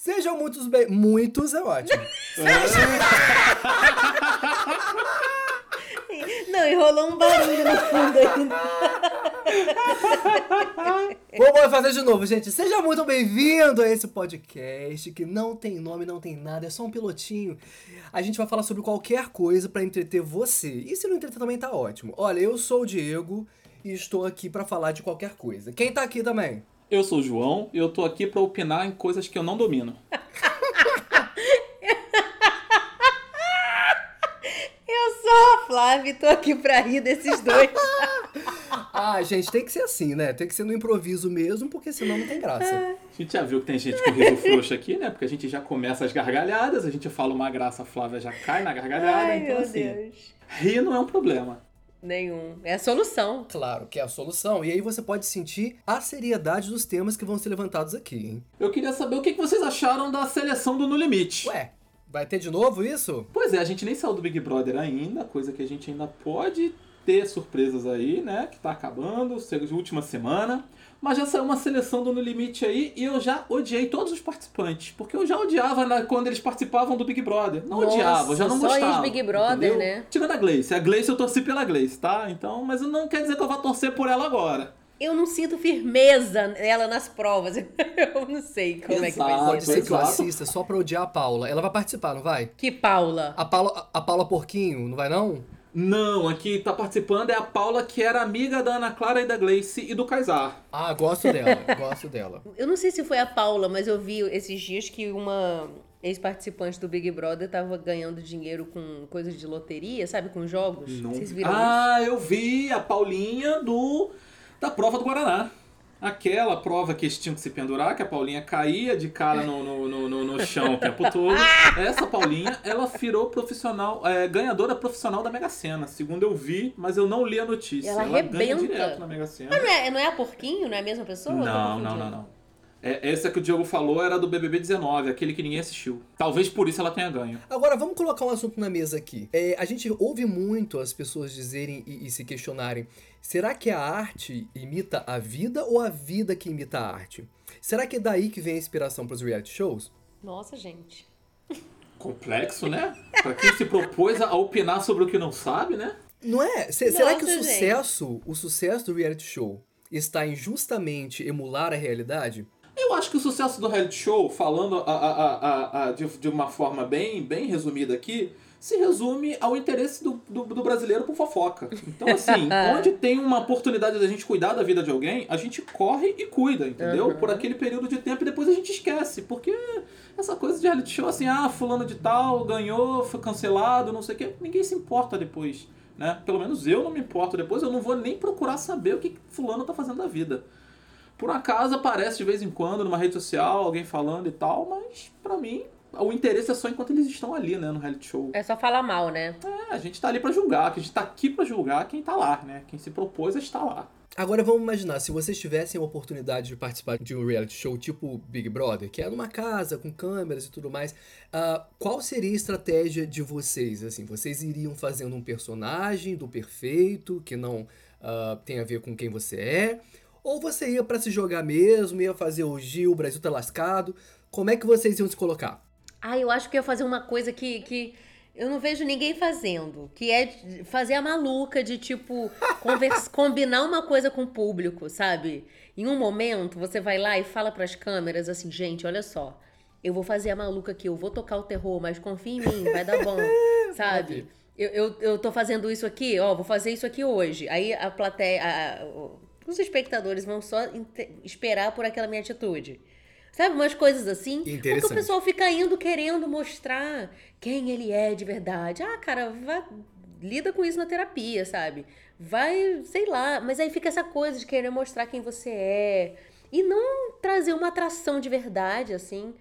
Sejam muitos bem. Muitos é ótimo. Não, e rolou um barulho no fundo ainda. Vamos fazer de novo, gente. Seja muito bem-vindo a esse podcast que não tem nome, não tem nada, é só um pilotinho. A gente vai falar sobre qualquer coisa pra entreter você. E se não entreter também tá ótimo. Olha, eu sou o Diego e estou aqui pra falar de qualquer coisa. Quem tá aqui também? Eu sou o João e eu tô aqui pra opinar em coisas que eu não domino. Eu sou a Flávia e tô aqui pra rir desses dois. Ah, gente, tem que ser assim, né? Tem que ser no improviso mesmo, porque senão não tem graça. A gente já viu que tem gente com riso frouxo aqui, né? Porque a gente já começa as gargalhadas, a gente fala uma graça, a Flávia já cai na gargalhada. Ai, então, meu assim, Deus. rir não é um problema. Nenhum. É a solução. Claro que é a solução. E aí você pode sentir a seriedade dos temas que vão ser levantados aqui, hein? Eu queria saber o que vocês acharam da seleção do No Limite. Ué, vai ter de novo isso? Pois é, a gente nem saiu do Big Brother ainda, coisa que a gente ainda pode ter surpresas aí, né? Que tá acabando, última semana. Mas já saiu uma seleção do No Limite aí e eu já odiei todos os participantes. Porque eu já odiava na- quando eles participavam do Big Brother. Não Nossa, odiava, já não só gostava. ex-Big Brother, entendeu? né? Tirando a Gleice. A Gleice eu torci pela Gleice, tá? Então, mas não quer dizer que eu vá torcer por ela agora. Eu não sinto firmeza nela nas provas. Eu não sei como é que vai Exato. ser. Pode ser que eu exato. assista só pra odiar a Paula. Ela vai participar, não vai? Que Paula. A Paula, a Paula Porquinho, não vai não? Não, aqui tá participando é a Paula, que era amiga da Ana Clara e da Gleice e do Kaysar. Ah, gosto dela, gosto dela. Eu não sei se foi a Paula, mas eu vi esses dias que uma ex-participante do Big Brother tava ganhando dinheiro com coisas de loteria, sabe? Com jogos. Não- Vocês viram isso? ah, eu vi a Paulinha do da prova do Guaraná. Aquela prova que eles tinham que se pendurar, que a Paulinha caía de cara no, no, no, no- no chão o tempo todo. Essa Paulinha, ela virou profissional, é, ganhadora profissional da Mega Sena. Segundo eu vi, mas eu não li a notícia. Ela ganha arrebenta. direto na Mega Sena. Mas não é, não é a Porquinho? Não é a mesma pessoa? Não, não, não, não. É, essa que o Diogo falou era do BBB 19, aquele que ninguém assistiu. Talvez por isso ela tenha ganho. Agora, vamos colocar um assunto na mesa aqui. É, a gente ouve muito as pessoas dizerem e, e se questionarem: será que a arte imita a vida ou a vida que imita a arte? Será que é daí que vem a inspiração para os reality shows? Nossa, gente. Complexo, né? Pra quem se propôs a opinar sobre o que não sabe, né? Não é? Se- será que o Nossa, sucesso, o sucesso do reality show está em justamente emular a realidade? Eu acho que o sucesso do reality show, falando a, a- a- de, de uma forma bem, bem resumida aqui, se resume ao interesse do, do, do brasileiro por fofoca. Então, assim, onde tem uma oportunidade da gente cuidar da vida de alguém, a gente corre e cuida, entendeu? Uhum. Por aquele período de tempo e depois a gente esquece. Porque essa coisa de reality show, assim, ah, fulano de tal ganhou, foi cancelado, não sei o quê, ninguém se importa depois. Né? Pelo menos eu não me importo depois, eu não vou nem procurar saber o que fulano tá fazendo da vida. Por acaso aparece de vez em quando numa rede social alguém falando e tal, mas pra mim o interesse é só enquanto eles estão ali, né, no reality show. É só falar mal, né? É, a gente tá ali pra julgar, que a gente tá aqui pra julgar quem tá lá, né? Quem se propôs a estar lá. Agora vamos imaginar, se vocês tivessem a oportunidade de participar de um reality show tipo Big Brother, que é numa casa com câmeras e tudo mais, ah, qual seria a estratégia de vocês? Assim, vocês iriam fazendo um personagem do perfeito, que não ah, tem a ver com quem você é? Ou você ia pra se jogar mesmo, ia fazer o Gil, o Brasil tá lascado? Como é que vocês iam se colocar? Ah, eu acho que eu ia fazer uma coisa que, que eu não vejo ninguém fazendo, que é fazer a maluca de tipo convers- combinar uma coisa com o público, sabe? Em um momento você vai lá e fala pras câmeras assim, gente, olha só, eu vou fazer a maluca aqui, eu vou tocar o terror, mas confia em mim, vai dar bom, sabe? Eu, eu, eu tô fazendo isso aqui, ó, vou fazer isso aqui hoje. Aí a plateia, a- a- os espectadores vão só esperar por aquela minha atitude. Sabe, umas coisas assim. Porque o Interessante. pessoal fica indo querendo mostrar quem ele é de verdade. Ah, cara, vá, lida com isso na terapia, sabe? Vai, sei lá, mas aí fica essa coisa de querer mostrar quem você é. E não trazer uma atração de verdade, assim.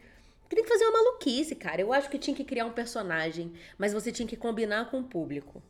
Tem que fazer uma maluquice, cara. Eu acho que tinha que criar um personagem, mas você tinha que combinar com o público.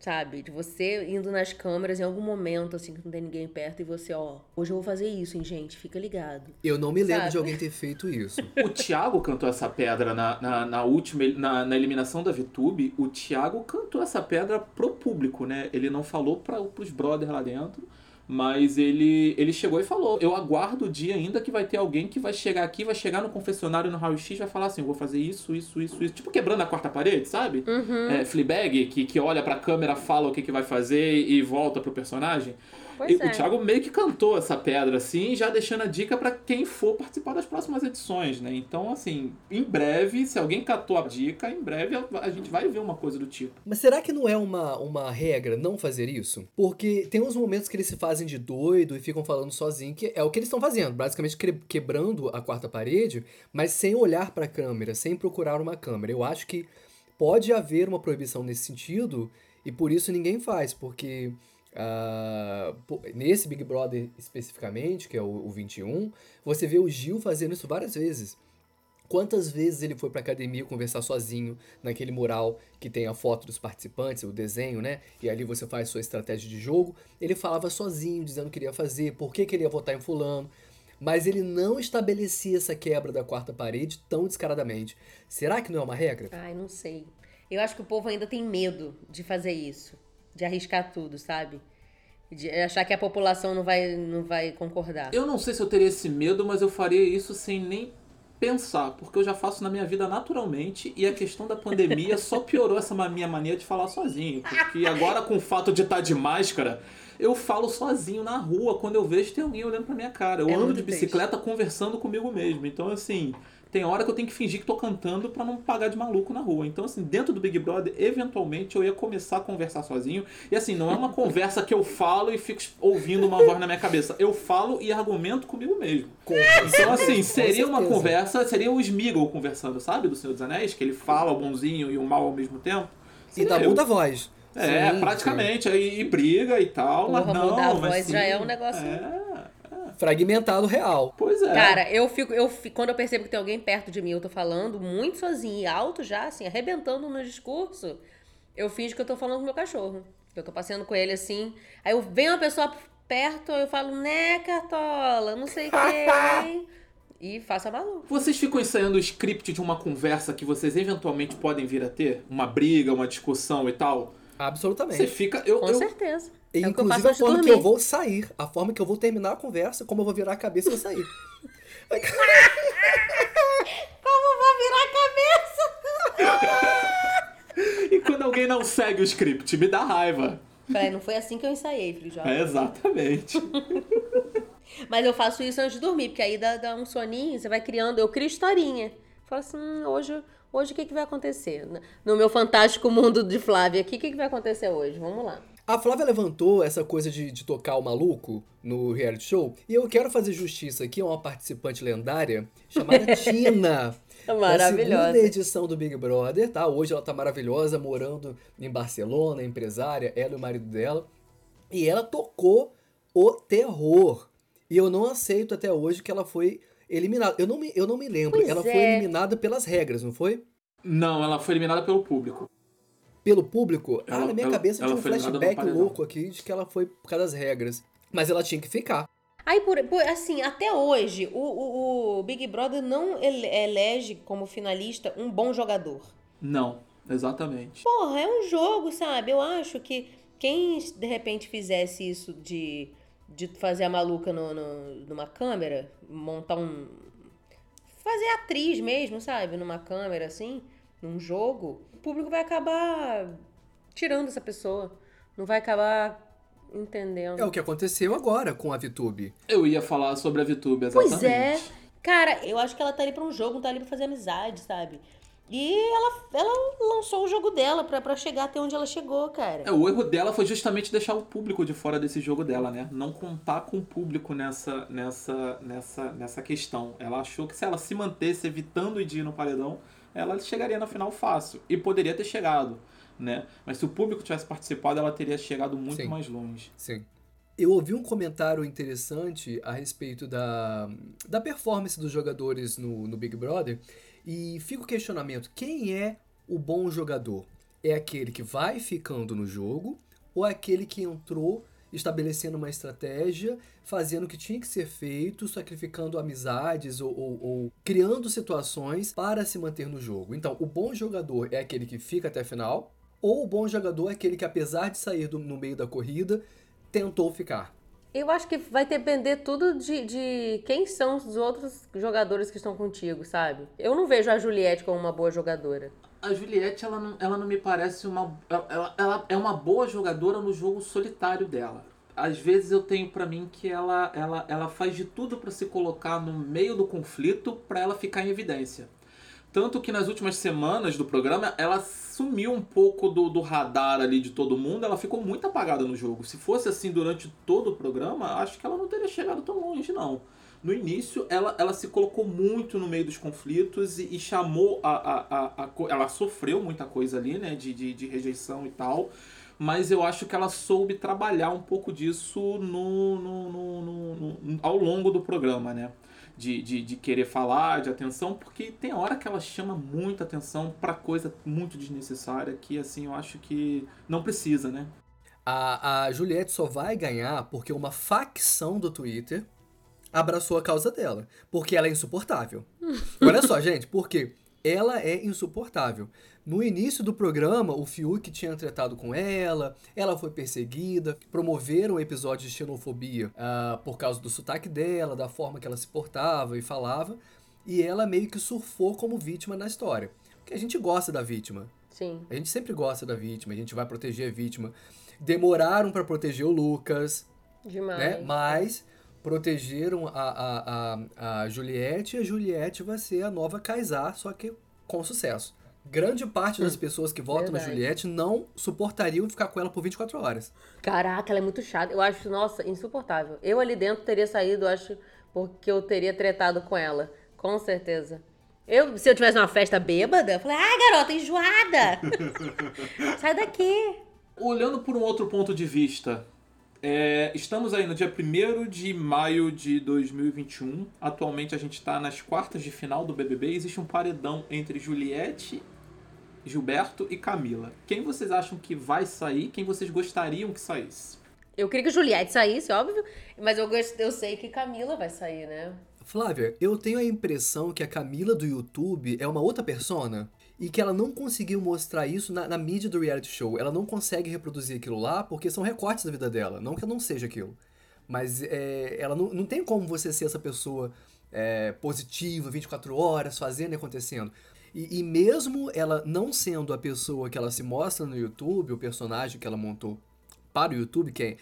Sabe? De você indo nas câmeras em algum momento, assim, que não tem ninguém perto, e você, ó, hoje eu vou fazer isso, hein, gente? Fica ligado. Eu não me lembro Sabe? de alguém ter feito isso. O Thiago cantou essa pedra na, na, na última, na, na eliminação da VTube. O Thiago cantou essa pedra pro público, né? Ele não falou para os brothers lá dentro, Mas ele, ele chegou e falou: Eu aguardo o dia ainda que vai ter alguém que vai chegar aqui, vai chegar no confessionário no raio-x vai falar assim: vou fazer isso, isso, isso, isso. Tipo quebrando a quarta parede, sabe? Uhum. É, Fleabag, que, que olha pra câmera, fala o que, que vai fazer e volta pro personagem. Pois E é. O Thiago meio que cantou essa pedra, assim, já deixando a dica pra quem for participar das próximas edições, né? Então, assim, em breve, se alguém catou a dica, em breve a a gente vai ver uma coisa do tipo. Mas será que não é uma, uma regra não fazer isso? Porque tem uns momentos que eles se fazem de doido e ficam falando sozinho, que é o que eles estão fazendo, basicamente que- quebrando a quarta parede, mas sem olhar pra câmera, sem procurar uma câmera. Eu acho que pode haver uma proibição nesse sentido e por isso ninguém faz, porque pô, nesse Big Brother especificamente, que é o, o 21, você vê o Gil fazendo isso várias vezes. Quantas vezes ele foi pra academia conversar sozinho naquele mural que tem a foto dos participantes, o desenho, né? E ali você faz sua estratégia de jogo. Ele falava sozinho, dizendo o que ia fazer, por que, que ele ia votar em fulano. Mas ele não estabelecia essa quebra da quarta parede tão descaradamente. Será que não é uma regra? Ai, não sei. Eu acho que o povo ainda tem medo de fazer isso. De arriscar tudo, sabe? De achar que a população não vai, não vai concordar. Eu não sei se eu teria esse medo, mas eu faria isso sem nem pensar, porque eu já faço na minha vida naturalmente e a questão da pandemia só piorou essa minha mania de falar sozinho. Porque agora, com o fato de estar de máscara, eu falo sozinho na rua quando eu vejo tem alguém olhando pra minha cara. Eu É ando de bicicleta conversando comigo mesmo. Então, assim, tem hora que eu tenho que fingir que tô cantando pra não pagar de maluco na rua. Então, assim, dentro do Big Brother, eventualmente eu ia começar a conversar sozinho. E assim, não é uma conversa que eu falo e fico ouvindo uma voz na minha cabeça. Eu falo e argumento comigo mesmo. Com- Então, assim, seria uma conversa, seria o Smeagol conversando, sabe? Do Senhor dos Anéis, que ele fala o bonzinho e o mal ao mesmo tempo. E Seria dá eu. muda a voz. É, Sim, praticamente. Aí e briga e tal, mas Porra, não. mudar a mas voz sim, já é um negócio- É, sim. Fragmentado real. pois é. Cara, eu fico, eu fi- quando eu percebo que tem alguém perto de mim, eu tô falando muito sozinho e alto já, assim, arrebentando no discurso, eu finjo que eu tô falando com o meu cachorro. Eu tô passeando com ele assim. Aí eu venho uma pessoa perto, eu falo, né, Cartola, não sei quem. e faço a maluca. Vocês ficam ensaiando o script de uma conversa que vocês eventualmente podem vir a ter? Uma briga, uma discussão e tal? Você Absolutamente. fica. Eu, Com eu, certeza. E, é inclusive a forma que eu vou sair, a forma que eu vou terminar a conversa, como eu vou virar a cabeça e vou sair. Como vou virar a cabeça? E quando alguém não segue o script, me dá raiva. Peraí, não foi assim que eu ensaiei, filho jovem. É, exatamente. Mas eu faço isso antes de dormir, porque aí dá, dá um soninho, você vai criando, eu crio historinha. Falo assim, hum, hoje, hoje o que, que vai acontecer? No meu fantástico mundo de Flávia aqui, o que, que vai acontecer hoje? Vamos lá. A Flávia levantou essa coisa de, de tocar o maluco no reality show, e eu quero fazer justiça aqui a uma participante lendária chamada Tina. Da Maravilhosa. segunda edição do Big Brother, tá? Hoje ela tá maravilhosa, morando em Barcelona, empresária, ela e o marido dela. E ela tocou o terror. E eu não aceito até hoje que ela foi eliminada. Eu não me, eu não me lembro. Pois ela foi é. eliminada pelas regras, não foi? Não, ela foi eliminada pelo público. Pelo público? ah, Ela- na minha ela- cabeça ela tinha um flashback louco aqui de que ela foi por causa das regras. Mas ela tinha que ficar. Aí, por, por- assim, até hoje, o, o, o Big Brother não ele- elege como finalista um bom jogador. Não, exatamente. Porra, é um jogo, sabe? Eu acho que quem de repente fizesse isso de, de fazer a maluca no, no- numa câmera, montar um. fazer atriz mesmo, sabe? Numa câmera assim, num jogo, público vai acabar tirando essa pessoa. Não vai acabar entendendo. É o que aconteceu agora com a VTube. Eu ia falar sobre a VTube, exatamente. Pois é. Cara, eu acho que ela tá ali pra um jogo, não tá ali pra fazer amizade, sabe? E ela, ela lançou o jogo dela pra, pra chegar até onde ela chegou, cara. É, o erro dela foi justamente deixar o público de fora desse jogo dela, né? Não contar com o público nessa, nessa, nessa, nessa questão. Ela achou que se ela se mantesse evitando de ir no paredão, ela chegaria na final fácil. E poderia ter chegado, né? Mas se o público tivesse participado, ela teria chegado muito Sim. mais longe. Sim. Eu ouvi um comentário interessante a respeito da, da performance dos jogadores no, no Big Brother e fica o questionamento: quem é o bom jogador? É aquele que vai ficando no jogo ou é aquele que entrou estabelecendo uma estratégia, fazendo o que tinha que ser feito, sacrificando amizades ou, ou- ou criando situações para se manter no jogo? Então, o bom jogador é aquele que fica até a final ou o bom jogador é aquele que, apesar de sair do- no meio da corrida, tentou ficar. Eu acho que vai depender tudo de, de quem são os outros jogadores que estão contigo, sabe? Eu não vejo a Juliette como uma boa jogadora. A Juliette, ela não, ela não me parece uma. Ela, ela é uma boa jogadora no jogo solitário dela. Às vezes eu tenho para mim que ela, ela, ela faz de tudo para se colocar no meio do conflito para ela ficar em evidência. Tanto que nas últimas semanas do programa ela sumiu um pouco do, do radar ali de todo mundo, ela ficou muito apagada no jogo. Se fosse assim durante todo o programa, acho que ela não teria chegado tão longe, não. No início, ela, ela se colocou muito no meio dos conflitos e, e chamou a, a, a, a, Ela sofreu muita coisa ali, né? De, de, de rejeição e tal mas eu acho que ela soube trabalhar um pouco disso no, no, no, no ao longo do programa, né? de, de, de, querer falar, de atenção, porque tem hora que ela chama muita atenção para coisa muito desnecessária que, assim, eu acho que não precisa, né? A, a Juliette só vai ganhar porque uma facção do Twitter abraçou a causa dela. Porque ela é insuportável. Olha só, gente, porque ela é insuportável. No início do programa, o Fiuk tinha tratado com ela, ela foi perseguida, promoveram um episódio de xenofobia uh, por causa do sotaque dela, da forma que ela se portava e falava, e ela meio que surfou como vítima na história. Porque a gente gosta da vítima. Sim. A gente sempre gosta da vítima, a gente vai proteger a vítima. Demoraram para proteger o Lucas. Demais. Né? Mas protegeram a, a, a, a Juliette e a Juliette vai ser a nova Kaysar, só que com sucesso. Grande parte das hum, pessoas que votam Verdade. na Juliette não suportariam ficar com ela por 24 horas. Caraca, ela é muito chata. Eu acho, nossa, insuportável. Eu ali dentro teria saído, acho, porque eu teria tretado com ela. Com certeza. Eu, se eu tivesse uma festa bêbada, eu falei, ah, garota, enjoada! Sai daqui! Olhando por um outro ponto de vista, é, estamos aí no dia 1 de maio de 2021. Atualmente a gente está nas quartas de final do BBB. Existe um paredão entre Juliette, Gilberto e Camila. Quem vocês acham que vai sair? Quem vocês gostariam que saísse? Eu queria que Juliette saísse, óbvio. Mas eu, eu sei que Camila vai sair, né? Flávia, eu tenho a impressão que a Camila do YouTube é uma outra persona e que ela não conseguiu mostrar isso na, na, mídia do reality show. Ela não consegue reproduzir aquilo lá porque são recortes da vida dela. Não que não seja aquilo. Mas é, ela não, não tem como você ser essa pessoa é, positiva, 24 horas, fazendo e acontecendo. E, e mesmo ela não sendo a pessoa que ela se mostra no YouTube, o personagem que ela montou para o YouTube, que é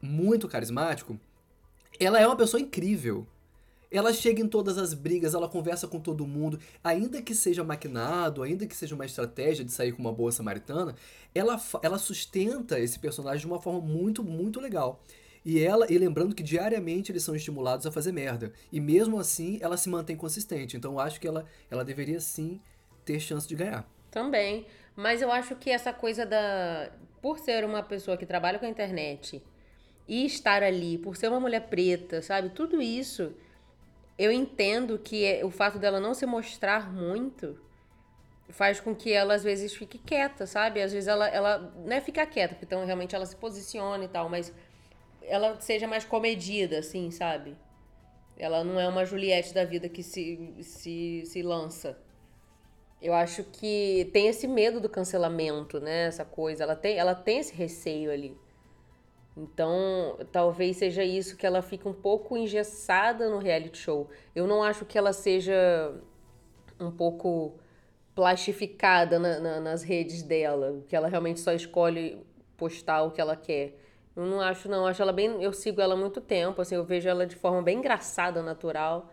muito carismático, ela é uma pessoa incrível. Ela chega em todas as brigas, ela conversa com todo mundo, ainda que seja maquinado, ainda que seja uma estratégia de sair com uma boa samaritana, ela, ela sustenta esse personagem de uma forma muito, muito legal. E ela, e lembrando que diariamente eles são estimulados a fazer merda. E mesmo assim, ela se mantém consistente. Então eu acho que ela, ela deveria sim ter chance de ganhar. Também. Mas eu acho que essa coisa da. Por ser uma pessoa que trabalha com a internet e estar ali, por ser uma mulher preta, sabe? Tudo isso eu entendo que é, o fato dela não se mostrar muito faz com que ela às vezes fique quieta, sabe? Às vezes ela, ela não é ficar quieta, porque então realmente ela se posiciona e tal, mas ela seja mais comedida, assim, sabe? Ela não é uma Juliette da vida que se, se, se lança. Eu acho que tem esse medo do cancelamento, né? Essa coisa. Ela tem, ela tem esse receio ali. Então, talvez seja isso que ela fica um pouco engessada no reality show. Eu não acho que ela seja um pouco plastificada na, na, nas redes dela, que ela realmente só escolhe postar o que ela quer. Eu não acho, não. Eu acho ela bem. Eu sigo ela há muito tempo, assim, eu vejo ela de forma bem engraçada, natural.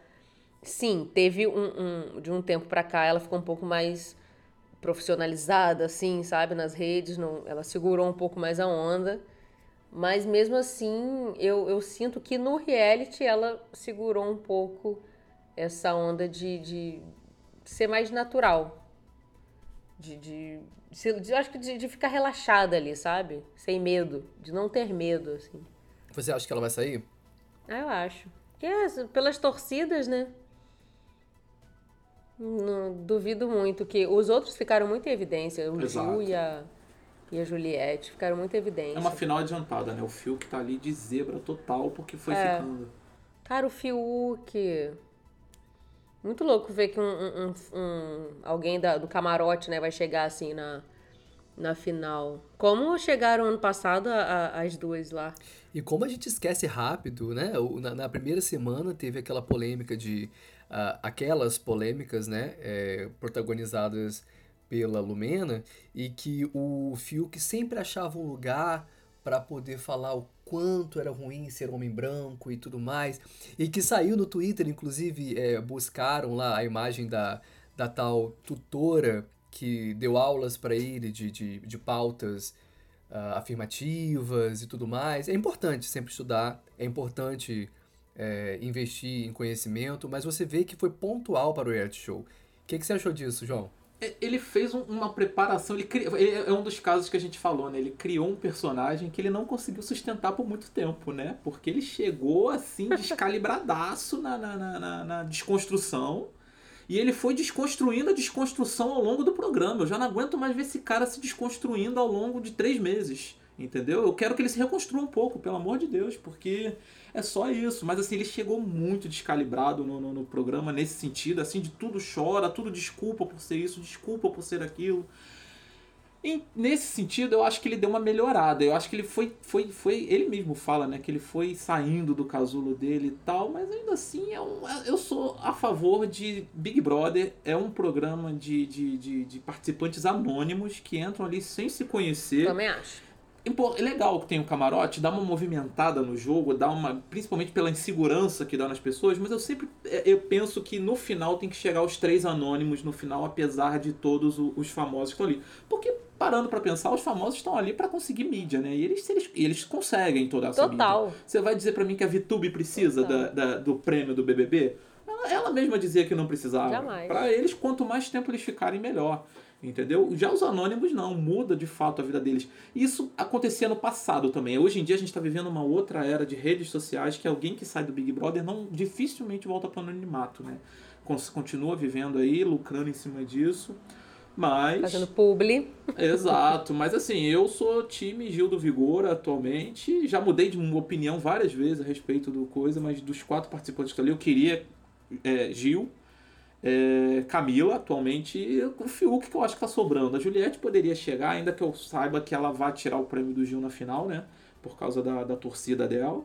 Sim, teve um, um de um tempo pra cá, ela ficou um pouco mais profissionalizada, assim, sabe, nas redes. Não, ela segurou um pouco mais a onda. Mas mesmo assim, eu, eu sinto que no reality ela segurou um pouco essa onda de, de ser mais natural. De, de, de, de acho que de, de, ficar relaxada ali, sabe? Sem medo, de não ter medo, assim. Você acha que ela vai sair? Ah, eu acho. Que é, pelas torcidas, né? Não duvido muito que os outros ficaram muito em evidência, o Exato. Gil e a e a Juliette ficaram muito evidentes. É uma final adiantada, né? O Fiuk tá ali de zebra total porque foi é. ficando. Cara, o Fiuk. Muito louco ver que um, um, um alguém da, do camarote, né, vai chegar assim na, na final. Como chegaram ano passado a- a- as duas lá. E como a gente esquece rápido, né? Na, na primeira semana teve aquela polêmica de. ah, aquelas polêmicas, né? é, protagonizadas pela Lumena, e que o Fiuk sempre achava um lugar para poder falar o quanto era ruim ser homem branco e tudo mais. E que saiu no Twitter, inclusive, é, buscaram lá a imagem da, da tal tutora que deu aulas para ele de, de, de pautas ah, afirmativas e tudo mais. É importante sempre estudar, é importante é, investir em conhecimento, mas você vê que foi pontual para o reality show. O que, que você achou disso, João? É, Ele fez um- uma preparação, ele, cri- ele é um dos casos que a gente falou, né? Ele criou um personagem que ele não conseguiu sustentar por muito tempo, né? Porque ele chegou assim, descalibradaço na, na, na, na- na desconstrução. E ele foi desconstruindo a desconstrução ao longo do programa. Eu já não aguento mais ver esse cara se desconstruindo ao longo de três meses. Entendeu? Eu quero que ele se reconstrua um pouco, pelo amor de Deus, porque é só isso. Mas assim, ele chegou muito descalibrado no, no, no programa nesse sentido, assim, de tudo chora, tudo desculpa por ser isso, desculpa por ser aquilo. E nesse sentido, eu acho que ele deu uma melhorada. Eu acho que ele foi, foi, foi. Ele mesmo fala, né? Que ele foi saindo do casulo dele e tal, mas ainda assim é um, é- eu sou a favor de Big Brother. É um programa de, de, de, de participantes anônimos que entram ali sem se conhecer. Também acho. É legal que tem o camarote, dá uma movimentada no jogo, dá uma. Principalmente pela insegurança que dá nas pessoas, mas eu sempre é, eu penso que no final tem que chegar os três anônimos no final, apesar de todos os famosos que estão ali. Porque, parando pra pensar, os famosos estão ali pra conseguir mídia, né? E eles, eles, eles conseguem toda essa mídia. Total. Você vai dizer pra mim que a VTube precisa da, da- do prêmio do BBB? Ela, ela mesma dizia que não precisava. Jamais. Pra eles, quanto mais tempo eles ficarem, melhor. Entendeu? Já os anônimos não, muda de fato a vida deles. Isso acontecia no passado também. Hoje em dia a gente está vivendo uma outra era de redes sociais que alguém que sai do Big Brother não dificilmente volta para o anonimato, né? Continua vivendo aí, lucrando em cima disso. Mas. Fazendo publi. Exato, mas assim, eu sou time Gil do Vigor atualmente. Já mudei de uma opinião várias vezes a respeito do coisa, mas dos quatro participantes que ali, eu queria é, Gil, é, Camila, atualmente, o Fiuk, que eu acho que tá sobrando. A Juliette poderia chegar, ainda que eu saiba que ela vai tirar o prêmio do Gil na final, né? Por causa da, da torcida dela.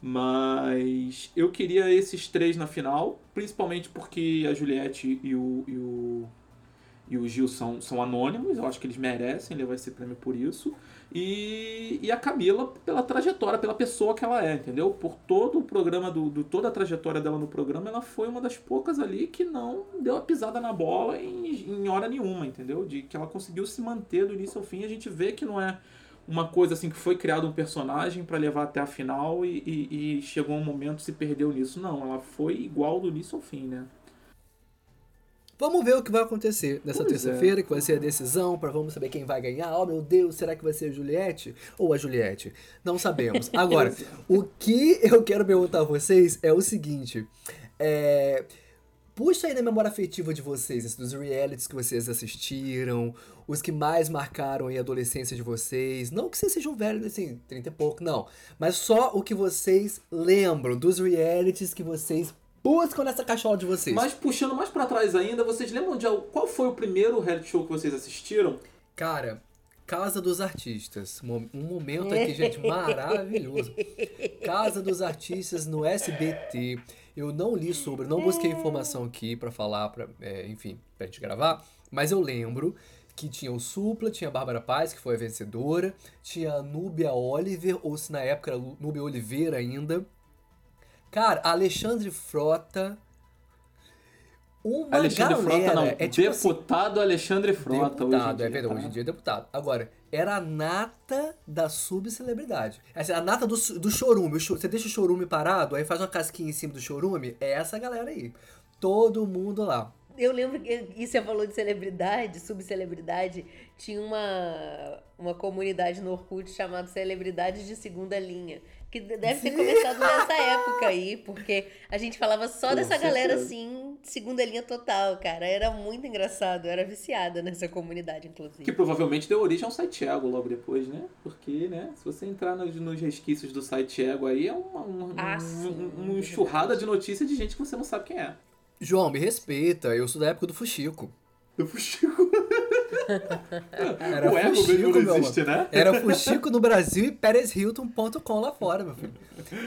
Mas eu queria esses três na final, principalmente porque a Juliette e o, e o, e o Gil são, são anônimos, eu acho que eles merecem levar esse prêmio por isso. E, e a Camila pela trajetória, pela pessoa que ela é, entendeu? Por todo o programa, do, do- toda a trajetória dela no programa, ela foi uma das poucas ali que não deu a pisada na bola em, em hora nenhuma, entendeu? De que ela conseguiu se manter do início ao fim. A gente vê que não é uma coisa assim que foi criado um personagem para levar até a final e, e, e chegou um momento se perdeu nisso. Não, ela foi igual do início ao fim, né? Vamos ver o que vai acontecer nessa é. terça-feira, que vai ser a decisão, para vamos saber quem vai ganhar. Oh, meu Deus, será que vai ser a Juliette ou a Juliette? Não sabemos. Agora, o que eu quero perguntar a vocês é o seguinte: é, puxa aí na memória afetiva de vocês, esses dos realities que vocês assistiram, os que mais marcaram a adolescência de vocês. Não que vocês sejam velhos, assim, 30 e pouco, não. Mas só o que vocês lembram dos realities que vocês buscam nessa cachola de vocês. Mas puxando mais pra trás ainda, vocês lembram de al- qual foi o primeiro reality show que vocês assistiram? Cara, Casa dos Artistas. Um momento aqui, gente, maravilhoso. Casa dos Artistas no SBT. Eu não li sobre, não busquei informação aqui pra falar, pra, é, enfim, pra gente gravar. Mas eu lembro que tinha o Supla, tinha a Bárbara Paz, que foi a vencedora. Tinha a Núbia Oliver, ou se na época era Núbia Oliveira ainda. Cara, Alexandre Frota. Uma Alexandre galera. Frota, não. é tipo assim, deputado Alexandre Frota. hoje em Deputado, dia, é verdade, tá? hoje em dia é deputado. Agora, era a nata da subcelebridade. Essa é a nata do, do chorume. Você deixa o chorume parado, aí faz uma casquinha em cima do chorume, é essa galera aí. Todo mundo lá. Eu lembro que e você falou de celebridade, subcelebridade. Tinha uma, uma comunidade no Orkut chamada Celebridades de Segunda Linha. Que deve ter começado nessa época aí, porque a gente falava só Com dessa galera certeza. assim, de segunda linha total, cara. Era muito engraçado, era viciada nessa comunidade, inclusive. Que provavelmente deu origem ao site Ego logo depois, né? Porque, né, se você entrar nos, nos resquícios do site Ego aí, é uma, um, Ah, um- sim, um- uma é enxurrada de notícias de gente que você não sabe quem é. João, me respeita, eu sou da época do Fuxico. Eu fuxico. Era o ego Fuxico, mesmo não existe, né? Era Fuxico no Brasil e PérezHilton.com lá fora, meu filho.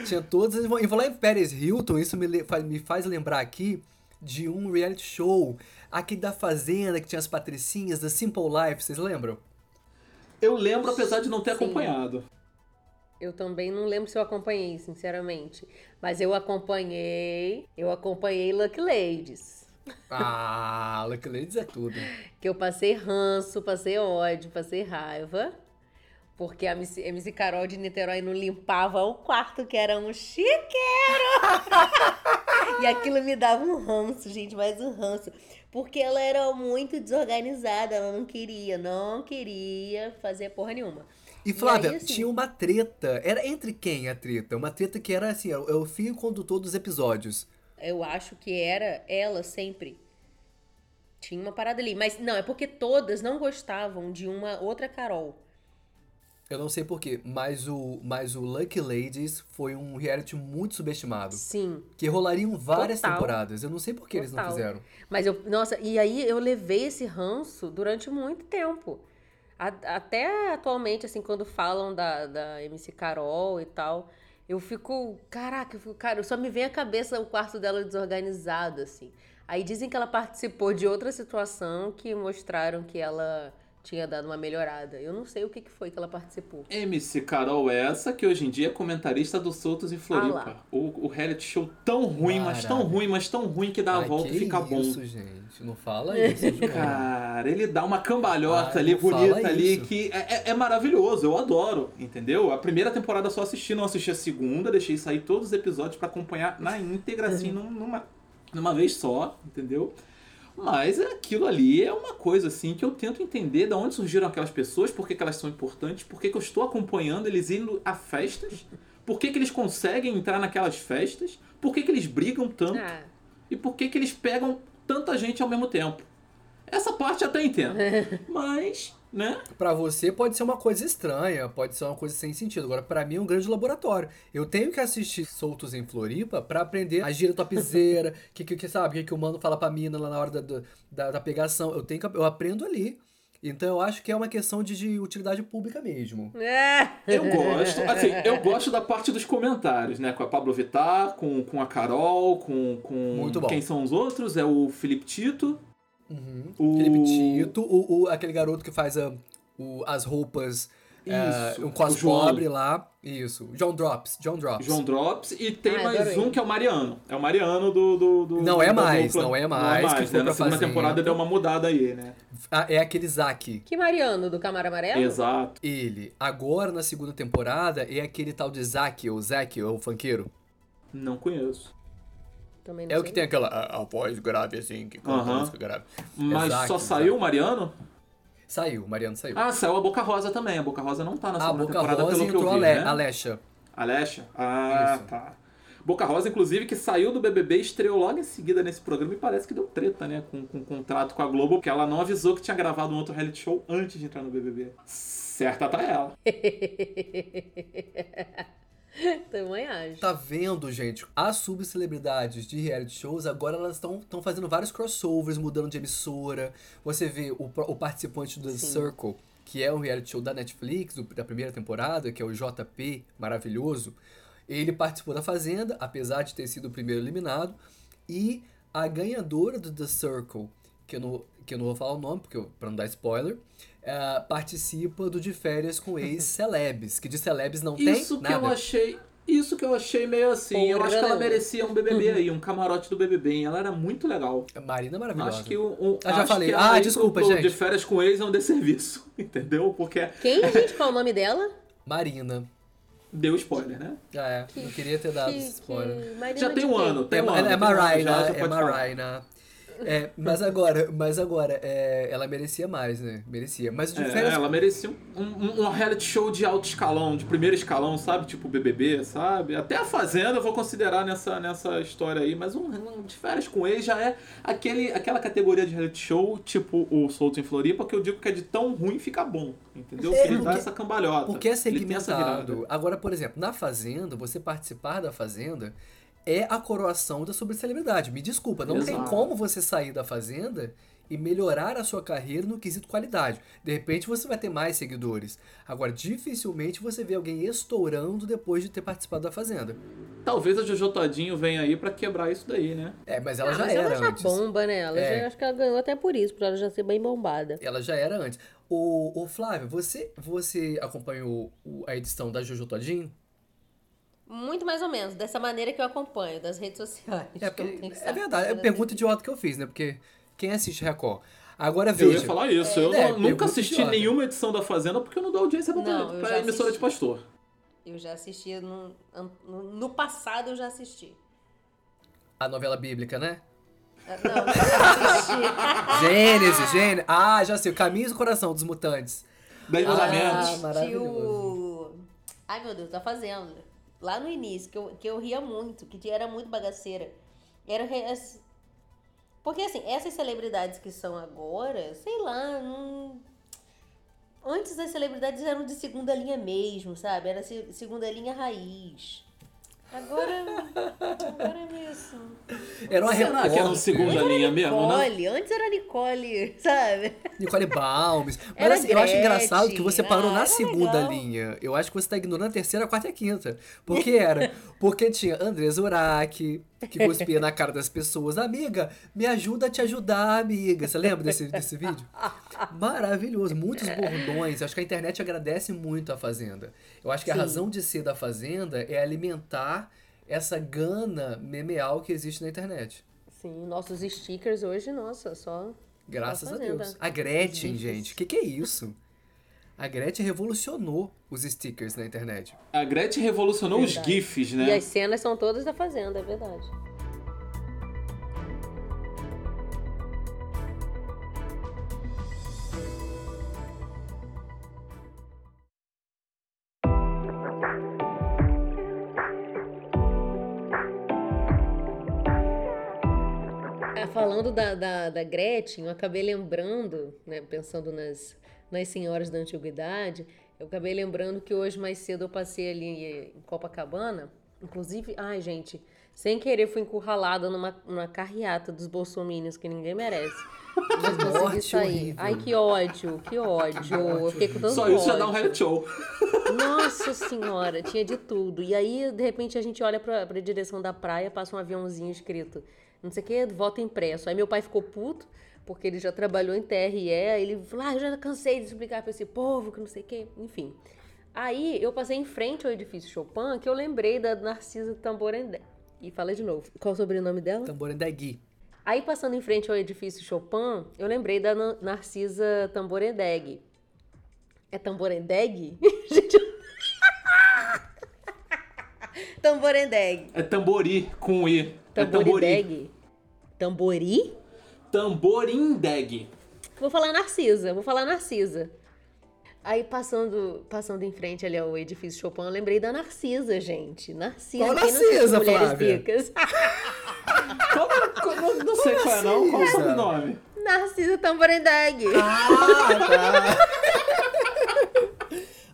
Tinha todos. as- E falar em Pérez Hilton, isso me, me faz lembrar aqui de um reality show, aqui da Fazenda, que tinha as patricinhas, da Simple Life, vocês lembram? Eu lembro, apesar de não ter Sim. acompanhado. Eu também não lembro se eu acompanhei, sinceramente. Mas eu acompanhei. Eu acompanhei Lucky Ladies. Ah, Lucky Ladies é tudo. Que eu passei ranço, passei ódio, passei raiva. Porque a MC, MC Carol de Niterói não limpava o quarto, que era um chiqueiro. e aquilo me dava um ranço, gente, mais um ranço. Porque ela era muito desorganizada, ela não queria, não queria fazer porra nenhuma. E Flávia, aí, assim- tinha uma treta. Era entre quem a treta? Uma treta que era assim, é o é o fio condutor dos episódios. Eu acho que era ela sempre. Tinha uma parada ali. Mas não, é porque todas não gostavam de uma outra Carol. Eu não sei porquê, mas o, mas o Lucky Ladies foi um reality muito subestimado. Sim. Que rolariam várias Total. temporadas. Eu não sei por que eles não fizeram. Mas eu, nossa, e aí eu levei esse ranço durante muito tempo. A- até atualmente, assim, quando falam da, da MC Carol e tal, eu fico, caraca, eu fico, cara, só me vem à cabeça o quarto dela desorganizado, assim. Aí dizem que ela participou de outra situação que mostraram que ela tinha dado uma melhorada. Eu não sei o que, que foi que ela participou. MC Carol é essa que hoje em dia é comentarista do Soltos em Ah Floripa. lá. o, o reality show tão ruim, mas tão ruim, mas tão ruim que dá a Ai, volta que e fica bom. isso, gente. Não fala isso. Cara, ele dá uma cambalhota Ah, ali, bonita ali, isso. que é, é- é maravilhoso, eu adoro, entendeu? A primeira temporada eu só assisti, não assisti a segunda, deixei sair todos os episódios pra acompanhar na íntegra, assim, num- numa, numa vez só, entendeu? Mas aquilo ali é uma coisa, assim, que eu tento entender de onde surgiram aquelas pessoas, por que, que elas são importantes, por que, que eu estou acompanhando eles indo a festas, por que, que eles conseguem entrar naquelas festas, por que, que eles brigam tanto Ah, e por que, que eles pegam tanta gente ao mesmo tempo. Essa parte eu até entendo. Mas, né? Pra você pode ser uma coisa estranha, pode ser uma coisa sem sentido. Agora, pra mim é um grande laboratório. Eu tenho que assistir Soltos em Floripa pra aprender a gira topzeira, que, que, que sabe, o que, que o mano fala pra mina lá na hora da, da, da, da pegação. Eu, tenho que, eu aprendo ali. Então eu acho que é uma questão de, de utilidade pública mesmo. É. Eu gosto, assim, eu gosto da parte dos comentários, né? Com a Pablo Vittar, com, com a Carol, com, com Muito bom. quem são os outros? É o Felipe Tito. Uhum. O... Felipe Tito, o, o- aquele garoto que faz a, o- as roupas é, Isso, um cos pobre lá. Isso. John Drops. John Drops. João Drops. E tem Ah, mais um que é o Mariano. É o Mariano do. do, do Não é mais, dupla. não é mais, que né? Na segunda Fazenda. temporada deu uma mudada aí, né? Ah, é aquele Zack. Que Mariano, do Camaro Amarelo? Exato. Ele. Agora, na segunda temporada, é aquele tal de Zack, ou Zack, ou funkeiro. Não conheço. Também não É o sei. que tem aquela a, a voz grave, assim, que canta Aham. música grave. Mas Exato, só exato. saiu o Mariano? Saiu, Mariano saiu. Ah, saiu a Boca Rosa também. A Boca Rosa não tá na a segunda Boca temporada, Rosa pelo que eu vi, a, né? Alexa. Alexa? Ah, Isso. tá. Boca Rosa, inclusive, que saiu do BBB estreou logo em seguida nesse programa e parece que deu treta, né? Com, com um contrato com a Globo, porque ela não avisou que tinha gravado um outro reality show antes de entrar no BBB. Certa tá ela. Também acho. Tá vendo, gente? As subcelebridades de reality shows, agora elas estão fazendo vários crossovers, mudando de emissora. Você vê o, o participante do The Sim. Circle, que é um reality show da Netflix, do- da primeira temporada, que é o JP, maravilhoso. Ele participou da Fazenda, apesar de ter sido o primeiro eliminado. E a ganhadora do The Circle, que eu não, que eu não vou falar o nome, porque eu, pra não dar spoiler, eh, participa do De Férias com Ex-Celebs, que de Celebs não tem Isso que nada. eu achei. Isso que eu achei meio assim. eu Porra, acho que ela merecia um BBB aí, um camarote do BBB. hein? Ela era muito legal. Marina é maravilhosa. Acho que o. o Ah, já falei. que Ah, desculpa, pro- gente. De férias com ex é um desserviço. Entendeu? Porque Quem, gente? Qual o nome dela? Marina. deu spoiler, né? Ah, é. Não queria ter dado Que- spoiler. que- Marina Já tem um ano, tem É, um ano. é tem um ano, Marina, é. Marina. É, mas agora, mas agora, é, ela merecia mais, né? Merecia. Mas de É, férias. ela merecia um, um, um reality show de alto escalão, de primeiro escalão, sabe? Tipo BBB, sabe? Até a Fazenda eu vou considerar nessa, nessa história aí, mas um, um de férias com ex já é aquele, aquela categoria de reality show, tipo o Solto em Floripa, que eu digo que é de tão ruim fica bom, entendeu? É, ele dá essa cambalhota. Porque é ele segmentado. Agora, por exemplo, na Fazenda, você participar da Fazenda é a coroação da subcelebridade. Me desculpa, não tem Exato. como você sair da Fazenda e melhorar a sua carreira no quesito qualidade. De repente você vai ter mais seguidores. Agora, dificilmente você vê alguém estourando depois de ter participado da Fazenda. Talvez a Jojo Todinho venha aí pra quebrar isso daí, né? É, mas ela Ah, já mas era ela já antes. bomba, né? Ela É. já, acho que ela ganhou até por isso, por ela já ser bem bombada. Ela já era antes. O, o Flávio, você, você acompanhou a edição da Jojo Todinho? Muito mais ou menos, dessa maneira que eu acompanho, das redes sociais. É, que eu porque, é verdade, é pra pergunta idiota que eu fiz, né? Porque quem assiste Record? Agora Eu veja. ia falar isso. eu É, não- nunca assisti idiota. nenhuma edição da Fazenda porque eu não dou audiência pra, Não, eu pra emissora assisti. de pastor. Eu já assisti no, no, passado, eu já assisti. A novela bíblica, né? Ah, Não, eu já assisti. Gênesis, Gênesis. Ah, já sei. O Caminho do Coração dos Mutantes. Dez Ah, mandamentos. assisti maravilhoso. o... Ai, meu Deus, tá fazendo. Lá no início, que eu, que eu ria muito, que era muito bagaceira. Era... Porque, assim, essas celebridades que são agora, sei lá, não... Antes as celebridades eram de segunda linha mesmo, sabe? Era se- segunda linha raiz. Agora... Agora é isso. Era uma Será que era um repórter. segunda linha mesmo, né? Nicole, antes era Nicole, sabe? Nicole Balmes. Mas Era assim, eu acho engraçado que você parou Ah, na segunda legal. linha. Eu acho que você tá ignorando a terceira, a quarta e a quinta. Por que era? Porque tinha André Zorak, que cuspia na cara das pessoas. Amiga, me ajuda a te ajudar, amiga. Você lembra desse, desse vídeo? Maravilhoso. Muitos bordões. Acho que a internet agradece muito a Fazenda. Eu acho que a Sim. razão de ser da Fazenda é alimentar essa gana memeal que existe na internet. Sim, nossos stickers hoje, nossa, só. Graças a. Deus. A Gretchen, gifs. gente. O que, que é isso? A Gretchen revolucionou os stickers na internet. A Gretchen revolucionou os Verdade. GIFs, E né? as cenas são todas da Fazenda, é verdade. Ah, Falando da, da, da Gretchen, eu acabei lembrando, né, pensando nas, nas senhoras da antiguidade, eu acabei lembrando que hoje mais cedo eu passei ali em Copacabana, inclusive, ai gente, sem querer fui encurralada numa, numa carreata dos bolsominions que ninguém merece. Mas consegui morte sair. horrível. Ai, que ódio, que ódio. Eu fiquei com tanto Só isso já dá um reality show. Nossa senhora, tinha de tudo. E aí, de repente, a gente olha pra, pra direção da praia, passa um aviãozinho escrito, não sei o que, voto impresso. Aí meu pai ficou puto, porque ele já trabalhou em TRE, ele falou, ah, eu já cansei de explicar pra esse povo, que não sei o que, enfim. Aí eu passei em frente ao edifício Chopin, que eu lembrei da Narcisa Tamborendé. E fala de novo. Qual o sobrenome dela? Tamborendegui. Aí, passando em frente ao edifício Chopin, eu lembrei da Na- Narcisa Tamborendeg. É Tamborendeg? Gente, Tamborendeg. É tambori com I. É tambori. Tambori? Tamborindeg. Vou falar Narcisa, vou falar Narcisa. Aí, passando, passando em frente ali ao edifício Chopin, eu lembrei da Narcisa, gente. Narcisa. Qual Narcisa, Flávia? Ricas? Qual- não, não sei qual é não. Qual é o Narcisa? sobrenome? Narcisa Tamborendeg. Ah, tá.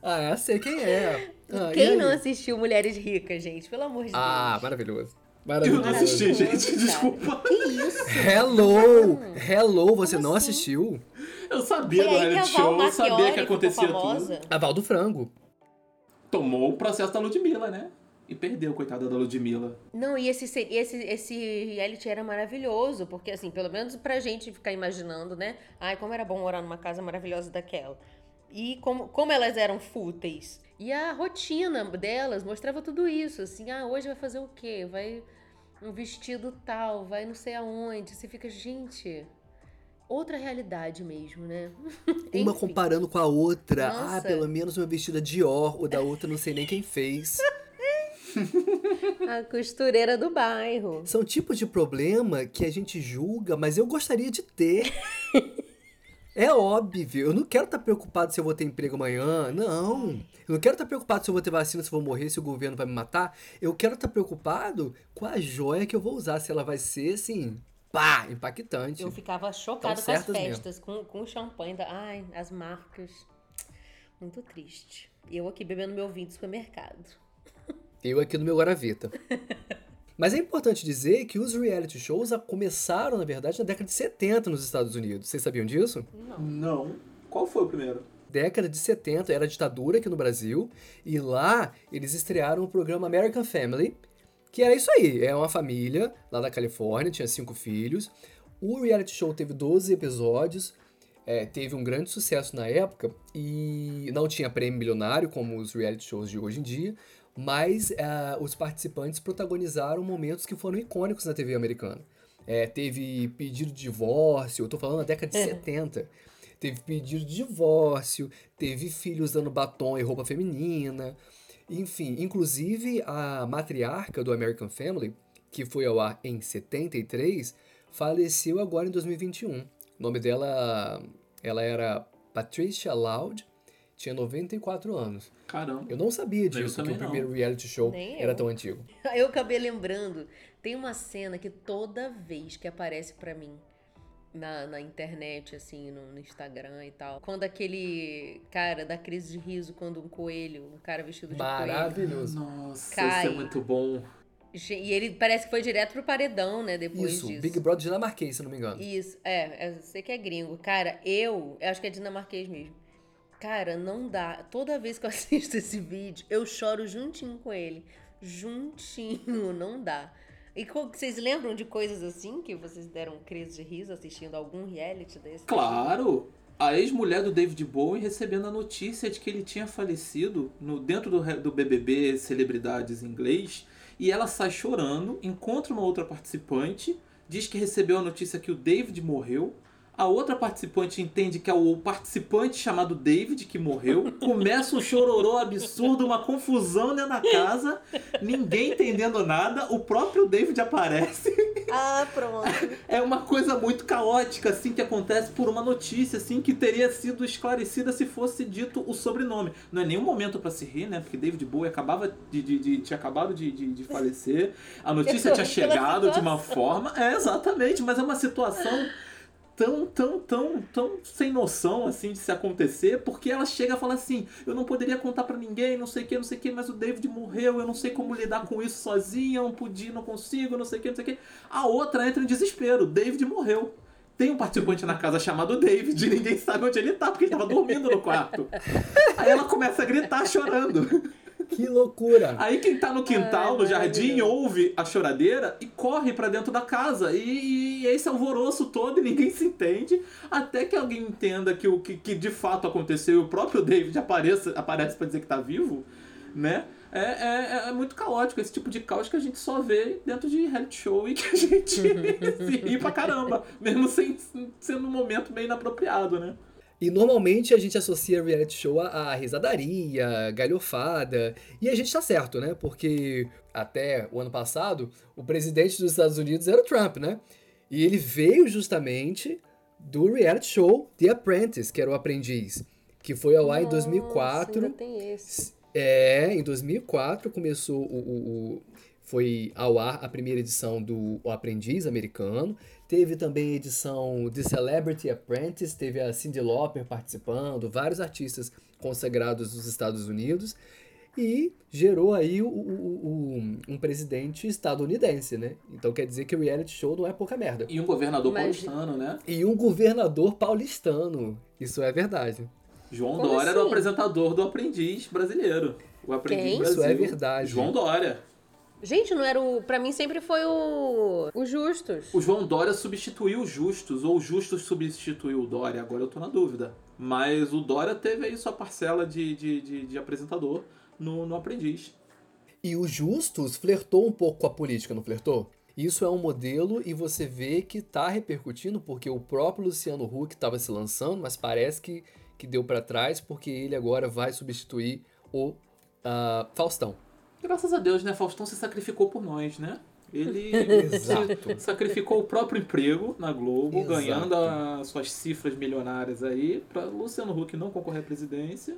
ah, eu sei quem é. Ah, Quem não assistiu Mulheres Ricas, gente? Pelo amor de Deus. Ah, maravilhoso. Eu não Maravilhoso. assisti, gente. Maravilhoso, Desculpa. Que isso? Hello! Hello, você Como não assim? assistiu? Eu sabia do reality show, eu sabia que acontecia tudo. A Val do Frango. Tomou o processo da Ludmilla, né? E perdeu, coitada da Ludmilla. Não, e esse, se- esse, esse reality era maravilhoso, porque assim, pelo menos pra gente ficar imaginando, né? Ai, como era bom morar numa casa maravilhosa daquela. E como, como elas eram fúteis. E a rotina delas mostrava tudo isso, assim, ah, hoje vai fazer o quê? Vai um vestido tal, vai não sei aonde. Você fica, gente, outra realidade mesmo, né? Uma Enfim. comparando com a outra. Ah, Nossa. pelo menos uma vestida Dior, o da outra não sei nem quem fez. A costureira do bairro. São tipos de problema que a gente julga, mas eu gostaria de ter. É óbvio, eu não quero estar preocupado se eu vou ter emprego amanhã, não. Eu não quero estar preocupado se eu vou ter vacina, se eu vou morrer, se o governo vai me matar. Eu quero estar preocupado com a joia que eu vou usar, se ela vai ser, assim, pá, impactante. Eu ficava chocada com as mesmo. festas, com, com o champanhe. Da... Ai, as marcas. Muito triste. Eu aqui bebendo meu vinho do supermercado. Eu aqui no meu Guaravita. Mas é importante dizer que os reality shows começaram, na verdade, na década de 70 nos Estados Unidos. Vocês sabiam disso? Não. Não. Qual foi o primeiro? Década de 70, era ditadura aqui no Brasil, e lá eles estrearam o programa American Family, que era isso aí, é uma família lá da Califórnia, tinha cinco filhos. O reality show teve 12 episódios, é, teve um grande sucesso na época e não tinha prêmio milionário como os reality shows de hoje em dia, mas uh, os participantes protagonizaram momentos que foram icônicos na TV americana. É, teve pedido de divórcio, eu tô falando na década de é. 70. Teve pedido de divórcio, teve filhos dando batom e roupa feminina. Enfim, inclusive a matriarca do American Family, que foi ao ar em 73, faleceu agora em 2021. O nome dela, ela era Patricia Loud, tinha 94 anos. Caramba. Eu não sabia disso, que o primeiro reality show Nem era eu. tão antigo. Eu acabei lembrando, tem uma cena que toda vez que aparece para mim na, na internet, assim, no, no, Instagram e tal, quando aquele cara da crise de riso, quando um coelho, um cara vestido de Maravilhoso. coelho... Nossa, cai, isso é muito bom. E ele parece que foi direto pro paredão, né? Depois Isso, disso. Big Brother dinamarquês, se não me engano. Isso, é, eu sei que é gringo. Cara, eu, eu acho que é dinamarquês mesmo. Cara, não dá. Toda vez que eu assisto esse vídeo, eu choro juntinho com ele. Juntinho, não dá. E vocês lembram de coisas assim que vocês deram crise de riso assistindo algum reality desse? Claro! A ex-mulher do David Bowie recebendo a notícia de que ele tinha falecido no, dentro do, do BBB Celebridades inglês e ela sai chorando, encontra uma outra participante, diz que recebeu a notícia que o David morreu a outra participante entende que é o participante chamado David que morreu. Começa um chororô absurdo, uma confusão dentro da casa. Ninguém entendendo nada. O próprio David aparece. Ah, pronto. É uma coisa muito caótica, assim, que acontece por uma notícia, assim, que teria sido esclarecida se fosse dito o sobrenome. Não é nenhum momento para se rir, né? Porque David Bowie acabava de, de, de tinha acabado de, de, de falecer. A notícia tinha chegado de uma forma. É, exatamente, mas é uma situação tão, tão, tão, tão sem noção, assim, de se acontecer, porque ela chega e fala assim, eu não poderia contar para ninguém, não sei o que, não sei o que, mas o David morreu, eu não sei como lidar com isso sozinha, não podia, não consigo, não sei o que, não sei o que. A outra entra em desespero, David morreu. Tem um participante na casa chamado David, e ninguém sabe onde ele tá, porque ele tava dormindo no quarto. Aí ela começa a gritar chorando. Que loucura! Aí quem tá no quintal, Ai, no jardim, ouve a choradeira e corre para dentro da casa. E, e esse alvoroço todo e ninguém se entende. Até que alguém entenda que o que, que de fato aconteceu e o próprio David apareça, aparece para dizer que tá vivo, né? É, é, é, muito caótico, esse tipo de caos que a gente só vê dentro de reality show e que a gente se ri pra caramba, mesmo sem sendo um momento bem inapropriado, né? E normalmente a gente associa reality show a, a risadaria, galhofada. E a gente tá certo, né? Porque até o ano passado, o presidente dos Estados Unidos era o Trump, né? E ele veio justamente do reality show The Apprentice, que era o aprendiz, que foi ao ar em 2004. Ainda tem esse. É, em 2004 começou o, o, o, foi ao ar a primeira edição do O Aprendiz Americano. Teve também a edição The Celebrity Apprentice, teve a Cyndi Lauper participando, vários artistas consagrados dos Estados Unidos. E gerou aí o, o, o, um presidente estadunidense, né? Então quer dizer que o reality show não é pouca merda. E um governador Mas... paulistano, né? E um governador paulistano. Isso é verdade. João Como Dória assim? era o assim? apresentador do Aprendiz brasileiro. O Aprendiz Quem? Brasil. Isso é verdade. João Dória. Gente, não era o. Pra mim sempre foi o. O Justus. O João Dória substituiu o Justus, ou o Justus substituiu o Dória, agora eu tô na dúvida. Mas o Dória teve aí sua parcela de, de, de, de apresentador no, no Aprendiz. E o Justus flertou um pouco com a política, não flertou? Isso é um modelo e você vê que tá repercutindo porque o próprio Luciano Huck estava se lançando, mas parece que, que deu para trás porque ele agora vai substituir o uh, Faustão. Graças a Deus, né? Faustão se sacrificou por nós, né? Ele sacrificou o próprio emprego na Globo, Exato. ganhando as suas cifras milionárias aí, para Luciano Huck não concorrer à presidência.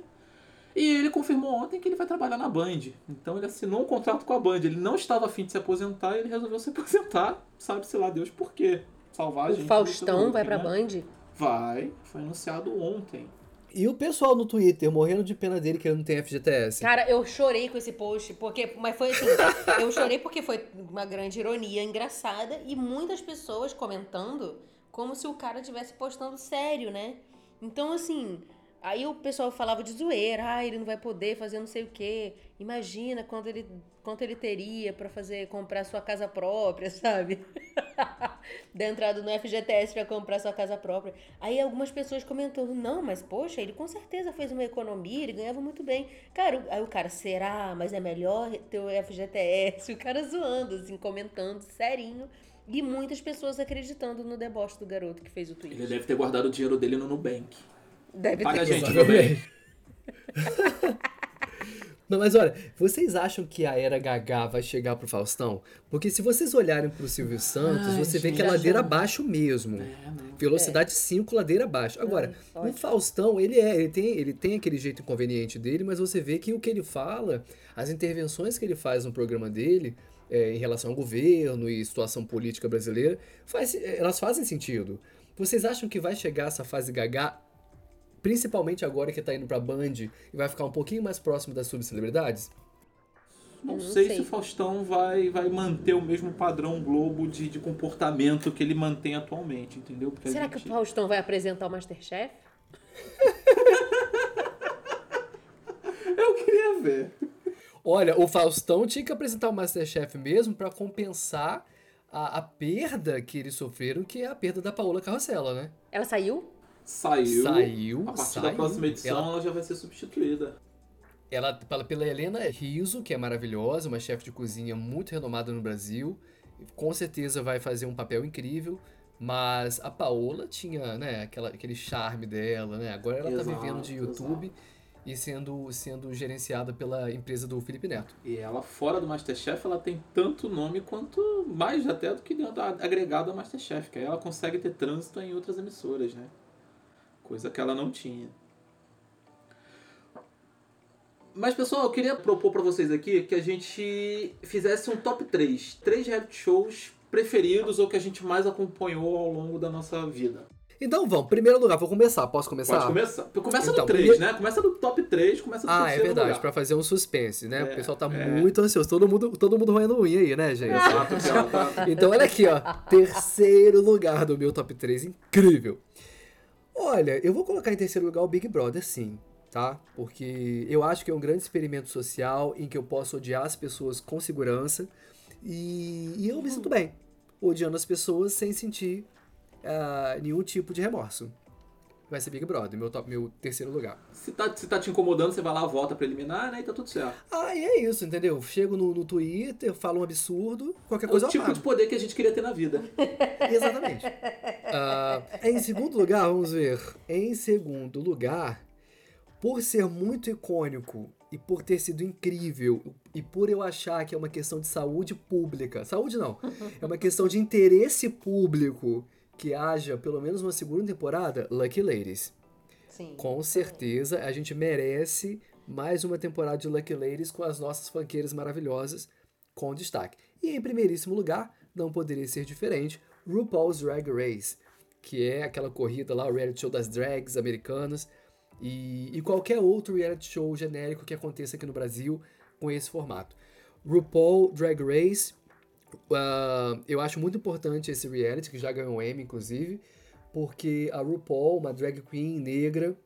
E ele confirmou ontem que ele vai trabalhar na Band. Então ele assinou um contrato com a Band. Ele não estava afim de se aposentar e ele resolveu se aposentar. Sabe-se lá Deus por quê. Salvar a gente. O Faustão Huck, vai pra né? Band? Vai. Foi anunciado ontem. E o pessoal no Twitter morrendo de pena dele que ele não tem FGTS. Cara, eu chorei com esse post, porque. Mas foi assim. eu chorei porque foi uma grande ironia engraçada e muitas pessoas comentando como se o cara estivesse postando sério, né? Então, assim. Aí o pessoal falava de zoeira, ah, ele não vai poder fazer não sei o quê. Imagina quanto ele, quanto ele teria para fazer comprar sua casa própria, sabe? da entrada no FGTS para comprar sua casa própria. Aí algumas pessoas comentando, não, mas poxa, ele com certeza fez uma economia, ele ganhava muito bem. Cara, aí o cara, será? Mas é melhor ter o FGTS? O cara zoando, assim, comentando, serinho. E muitas pessoas acreditando no deboche do garoto que fez o tweet. Ele deve ter guardado o dinheiro dele no Nubank. Deve Paga a ter. gente, Nubank. Não, mas olha, vocês acham que a era Gagá vai chegar pro Faustão? Porque se vocês olharem pro Silvio Santos, Ai, você vê que é ladeira abaixo mesmo. É, não. Velocidade 5, ladeira abaixo. Agora, o. Faustão, ele é, ele tem, ele tem aquele jeito inconveniente dele, mas você vê que o que ele fala, as intervenções que ele faz no programa dele, é, em relação ao governo e situação política brasileira, faz, elas fazem sentido. Vocês acham que vai chegar essa fase Gagá, principalmente agora que tá indo pra Band e vai ficar um pouquinho mais próximo das subcelebridades? Não, não sei, sei. se o Faustão vai, vai manter o mesmo padrão Globo de, de comportamento que ele mantém atualmente, entendeu? Porque Será que gente- o Faustão vai apresentar o Masterchef? Eu queria ver. Olha, o Faustão tinha que apresentar o Masterchef mesmo pra compensar a, a perda que eles sofreram, que é a perda da Paola Carrossela, né? Ela saiu? Saiu. Saiu, A partir saiu. da próxima edição Ela- ela... já vai ser substituída. Ela pela, pela Helena Riso, que é maravilhosa, uma chefe de cozinha muito renomada no Brasil. Com certeza vai fazer um papel incrível. Mas a Paola tinha, né, aquela, aquele charme dela, né? Agora ela tá Exato, vivendo de YouTube e sendo, sendo gerenciada pela empresa do Felipe Neto. E ela, fora do Masterchef, ela tem tanto nome quanto mais até do que dentro da- agregado ao Masterchef, que aí ela consegue ter trânsito em outras emissoras, né? Coisa que ela não tinha. Mas, pessoal, eu queria propor pra vocês aqui que a gente fizesse um top 3. Três reality shows preferidos ou que a gente mais acompanhou ao longo da nossa vida. Então vamos, primeiro lugar, vou começar. Posso começar? Pode começar. Começa Então, no 3, primeiro- né? Começa no top 3, começa no Ah, é verdade, pra fazer um suspense, né? É, o pessoal tá é. muito ansioso, todo mundo, todo mundo roendo unha aí, né, gente? Exato, tá- Então, olha aqui, ó. Terceiro lugar do meu top 3. Incrível. Olha, eu vou colocar em terceiro lugar o Big Brother, sim, tá? Porque eu acho que é um grande experimento social em que eu posso odiar as pessoas com segurança e, e eu me sinto bem odiando as pessoas sem sentir ah, nenhum tipo de remorso. Vai ser Big Brother, meu, top, meu terceiro lugar. Se tá, se tá te incomodando, você vai lá, volta pra eliminar, né? E tá tudo certo. Ah, e é isso, entendeu? Chego no, no Twitter, falo um absurdo, qualquer É coisa o eu tipo apago. de poder que a gente queria ter na vida. Exatamente. Ah, em segundo lugar, vamos ver. Em segundo lugar, por ser muito icônico e por ter sido incrível e por eu achar que é uma questão de saúde pública, saúde não, é uma questão de interesse público que haja pelo menos uma segunda temporada, Lucky Ladies. Sim. Com certeza a gente merece mais uma temporada de Lucky Ladies com as nossas fanqueiras maravilhosas com destaque. E em primeiríssimo lugar, não poderia ser diferente, RuPaul's Drag Race, que é aquela corrida lá, o reality show das drags americanas e, e qualquer outro reality show genérico que aconteça aqui no Brasil com esse formato. RuPaul Drag Race, ah, eu acho muito importante esse reality, que já ganhou Emmy, inclusive, porque a RuPaul, uma drag queen negra,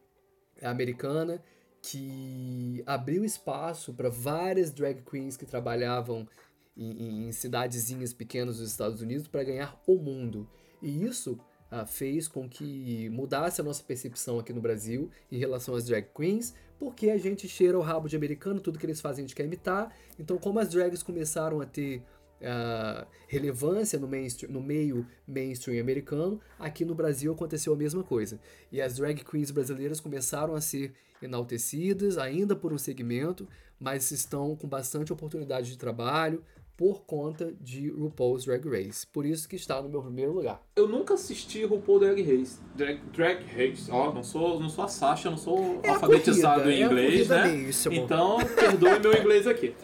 americana, que abriu espaço para várias drag queens que trabalhavam em, em cidadezinhas pequenas dos Estados Unidos para ganhar o mundo. E isso ah, fez com que mudasse a nossa percepção aqui no Brasil em relação às drag queens, porque a gente cheira o rabo de americano, tudo que eles fazem a gente quer imitar. Então, como as drags começaram a ter ah, relevância no, mainstream, no meio mainstream americano, aqui no Brasil aconteceu a mesma coisa. E as drag queens brasileiras começaram a ser enaltecidas, ainda por um segmento, mas estão com bastante oportunidade de trabalho por conta de RuPaul's Drag Race. Por isso que está no meu primeiro lugar. Eu nunca assisti RuPaul Drag Race. Drag, drag Race. Ó, não sou, não sou a Sasha, não sou É a alfabetizado corrida, em é a inglês, corrida né? mesmo. Então, perdoe meu inglês aqui.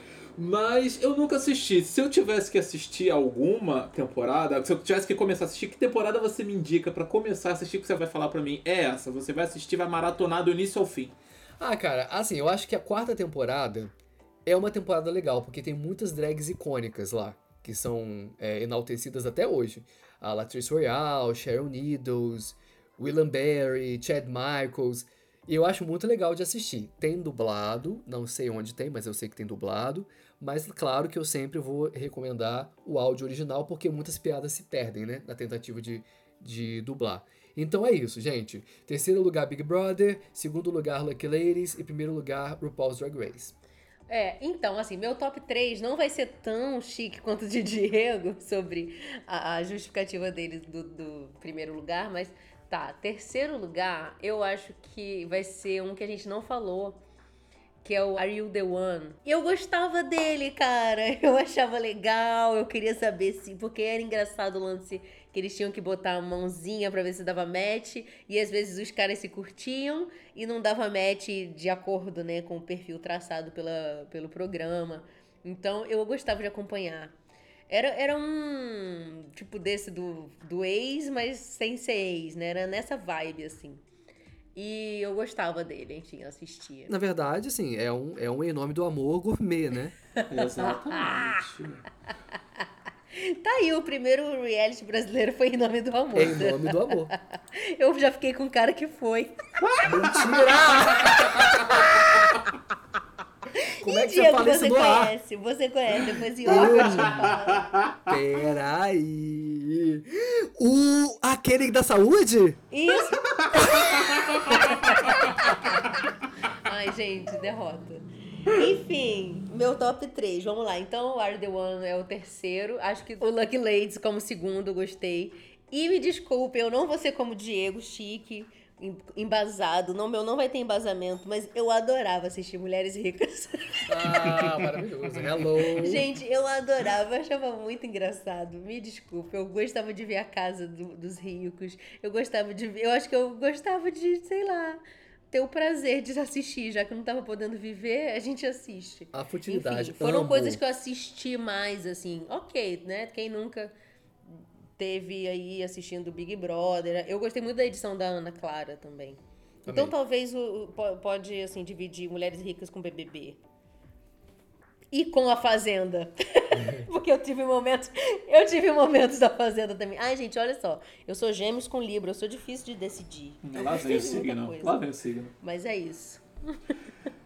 Mas eu nunca assisti. Se eu tivesse que assistir alguma temporada, se eu tivesse que começar a assistir, que temporada você me indica pra começar a assistir que você vai falar pra mim? É essa, você vai assistir, vai maratonar do início ao fim. Ah, cara, assim, eu acho que a quarta temporada é uma temporada legal, porque tem muitas drags icônicas lá, que são é, enaltecidas até hoje. A Latrice Royale, Sharon Needles, William Berry, Chad Michaels. E eu acho muito legal de assistir. Tem dublado, não sei onde tem, mas eu sei que tem dublado. Mas claro que eu sempre vou recomendar o áudio original, porque muitas piadas se perdem, né? Na tentativa de, de dublar. Então é isso, gente. Terceiro lugar, Big Brother. Segundo lugar, Lucky Ladies. E primeiro lugar, RuPaul's Drag Race. É, então, assim, meu top 3 não vai ser tão chique quanto o de Diego sobre a, a justificativa dele do, do primeiro lugar, mas tá, terceiro lugar, eu acho que vai ser um que a gente não falou, que é o Are You The One? Eu gostava dele, cara, eu achava legal, eu queria saber se, porque era engraçado o lance que eles tinham que botar a mãozinha pra ver se dava match, e às vezes os caras se curtiam e não dava match de acordo, né, com o perfil traçado pela, pelo programa. Então eu gostava de acompanhar. Era, era um tipo desse do, do ex, mas sem ser ex, né? Era nessa vibe, assim. E eu gostava dele, enfim, eu assistia. Na verdade, assim, é um, é um em nome do amor gourmet, né? Exatamente. Tá aí, o primeiro reality brasileiro foi em nome do amor. Em nome do amor. Eu já fiquei com um cara que foi. Como e é que você Diego, fala isso você ar? conhece, você conhece, depois em off eu te falo. Peraí. O. aquele da saúde? Isso! Ai, gente, derrota. Enfim, meu top 3, vamos lá. Então, o Are The One é o terceiro. Acho que o Lucky Ladies como segundo, eu gostei. E me desculpe, eu não vou ser como Diego, chique, embasado. Não, meu não vai ter embasamento, mas eu adorava assistir Mulheres Ricas. Ah, maravilhoso. Hello. Gente, eu adorava, eu achava muito engraçado. Me desculpe, eu gostava de ver a casa do- dos ricos. Eu gostava de ver, eu acho que eu gostava de, sei lá, ter o prazer de assistir, já que não tava podendo viver, a gente assiste. A futilidade. Enfim, foram amo. coisas que eu assisti mais, assim, ok, né? Quem nunca teve aí assistindo Big Brother. Eu gostei muito da edição da Ana Clara também. Então Amei. talvez o, o- po- pode, assim, dividir Mulheres Ricas com BBB. E com a Fazenda. Porque eu tive momentos. Eu tive momentos da Fazenda também. Ai, gente, olha só. Eu sou gêmeos com Libra, eu sou difícil de decidir. Lá vem o signo. Lá vem o signo. Mas é isso.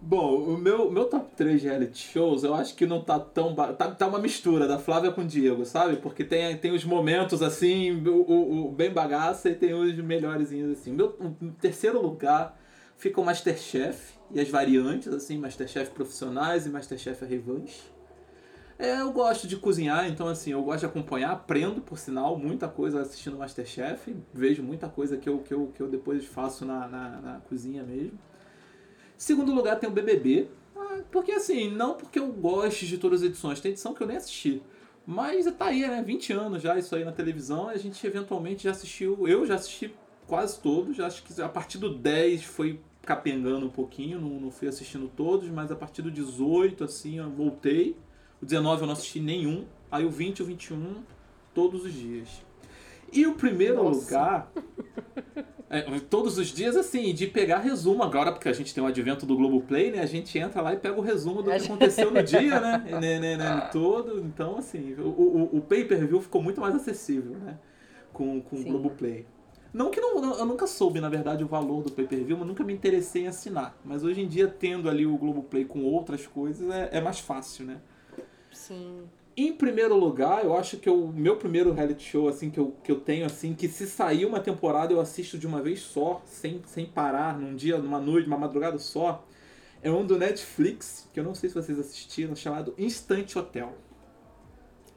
Bom, o meu, meu top 3 de reality shows, eu acho que não tá tão. ba- Tá, tá uma mistura da Flávia com o Diego, sabe? Porque tem, tem os momentos assim, o, o- o bem bagaça e tem os melhorzinhos assim. Meu o terceiro lugar fica o Masterchef e as variantes, assim, Masterchef profissionais e Masterchef revanche. É, eu gosto de cozinhar, então assim, eu gosto de acompanhar, aprendo, por sinal, muita coisa assistindo Masterchef, vejo muita coisa que eu, que eu, que eu depois faço na, na, na cozinha mesmo. Segundo lugar tem o BBB, ah, porque assim, não porque eu goste de todas as edições, tem edição que eu nem assisti. Mas tá aí, né? 20 anos já isso aí na televisão, e a gente eventualmente já assistiu, eu já assisti quase todos, acho que a partir do 10 foi capengando um pouquinho, não, não fui assistindo todos, mas a partir do 18, assim, eu voltei. O 19 eu não assisti nenhum, aí o 20 e o 21, todos os dias. E o primeiro Nossa. lugar é, todos os dias, assim, de pegar resumo agora, porque a gente tem o advento do Globoplay, né? A gente entra lá e pega o resumo do que aconteceu no dia, né? né, né, né todo. Então, assim, o, o, o pay-per-view ficou muito mais acessível, né? Com, com o Sim. Globoplay. Não que não, não- eu nunca soube, na verdade, o valor do pay-per-view, mas nunca me interessei em assinar. Mas hoje em dia, tendo ali o Globoplay com outras coisas, é, é mais fácil, né? Sim. Em primeiro lugar, eu acho que o meu primeiro reality show, assim, que eu, que eu tenho, assim, que se sair uma temporada eu assisto de uma vez só, sem, sem parar, num dia, numa noite, numa madrugada só, é um do Netflix, que eu não sei se vocês assistiram, chamado Instant Hotel.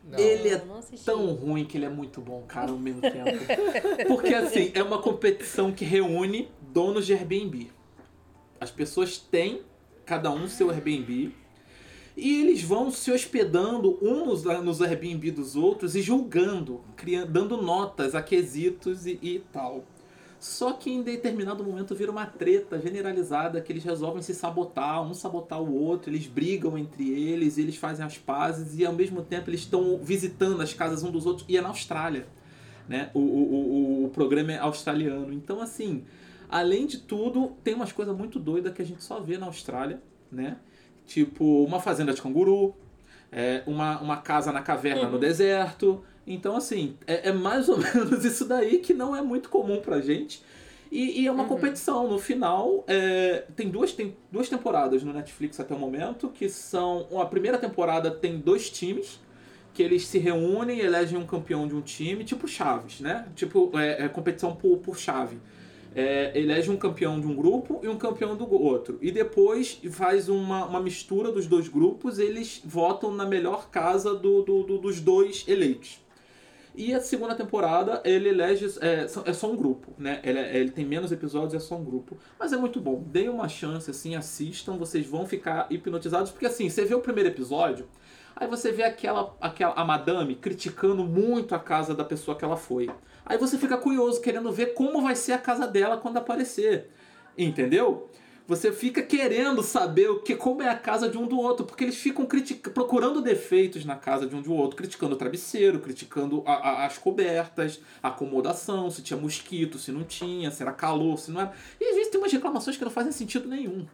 Não. Ele é tão ruim que ele é muito bom, cara, ao mesmo tempo. Porque, assim, é uma competição que reúne donos de Airbnb. As pessoas têm, cada um, seu Airbnb. E eles vão se hospedando uns nos Airbnb dos outros e julgando, criando, dando notas a quesitos e, e tal. Só que em determinado momento vira uma treta generalizada que eles resolvem se sabotar, um sabotar o outro, eles brigam entre eles, eles fazem as pazes e ao mesmo tempo eles estão visitando as casas um dos outros e é na Austrália. Né? O, o, o, o programa é australiano. Então, assim, além de tudo, tem umas coisas muito doidas que a gente só vê na Austrália, né? Tipo, uma fazenda de canguru, é, uma, uma casa na caverna uhum. no deserto. Então, assim, é, é, mais ou menos isso daí que não é muito comum pra gente. E, e é uma uhum. competição. No final, é, tem, duas, tem duas temporadas no Netflix até o momento, que são. A primeira temporada tem dois times, que eles se reúnem e elegem um campeão de um time, tipo Chaves, né? Tipo, é, é competição por, por chave é, elege um campeão de um grupo e um campeão do outro. E depois faz uma, uma mistura dos dois grupos, eles votam na melhor casa do, do, do dos dois eleitos. E a segunda temporada ele elege. É, é só um grupo, né? Ele, é, ele tem menos episódios, é só um grupo. Mas é muito bom. Deem uma chance, assim, assistam, vocês vão ficar hipnotizados. Porque assim, você vê o primeiro episódio, aí você vê aquela, aquela a madame criticando muito a casa da pessoa que ela foi. Aí você fica curioso, querendo ver como vai ser a casa dela quando aparecer. Entendeu? Você fica querendo saber o que como é a casa de um do outro, porque eles ficam procurando defeitos na casa de um do outro, criticando o travesseiro, criticando a, a, as cobertas, a acomodação, se tinha mosquito, se não tinha, se era calor, se não era. E às vezes tem umas reclamações que não fazem sentido nenhum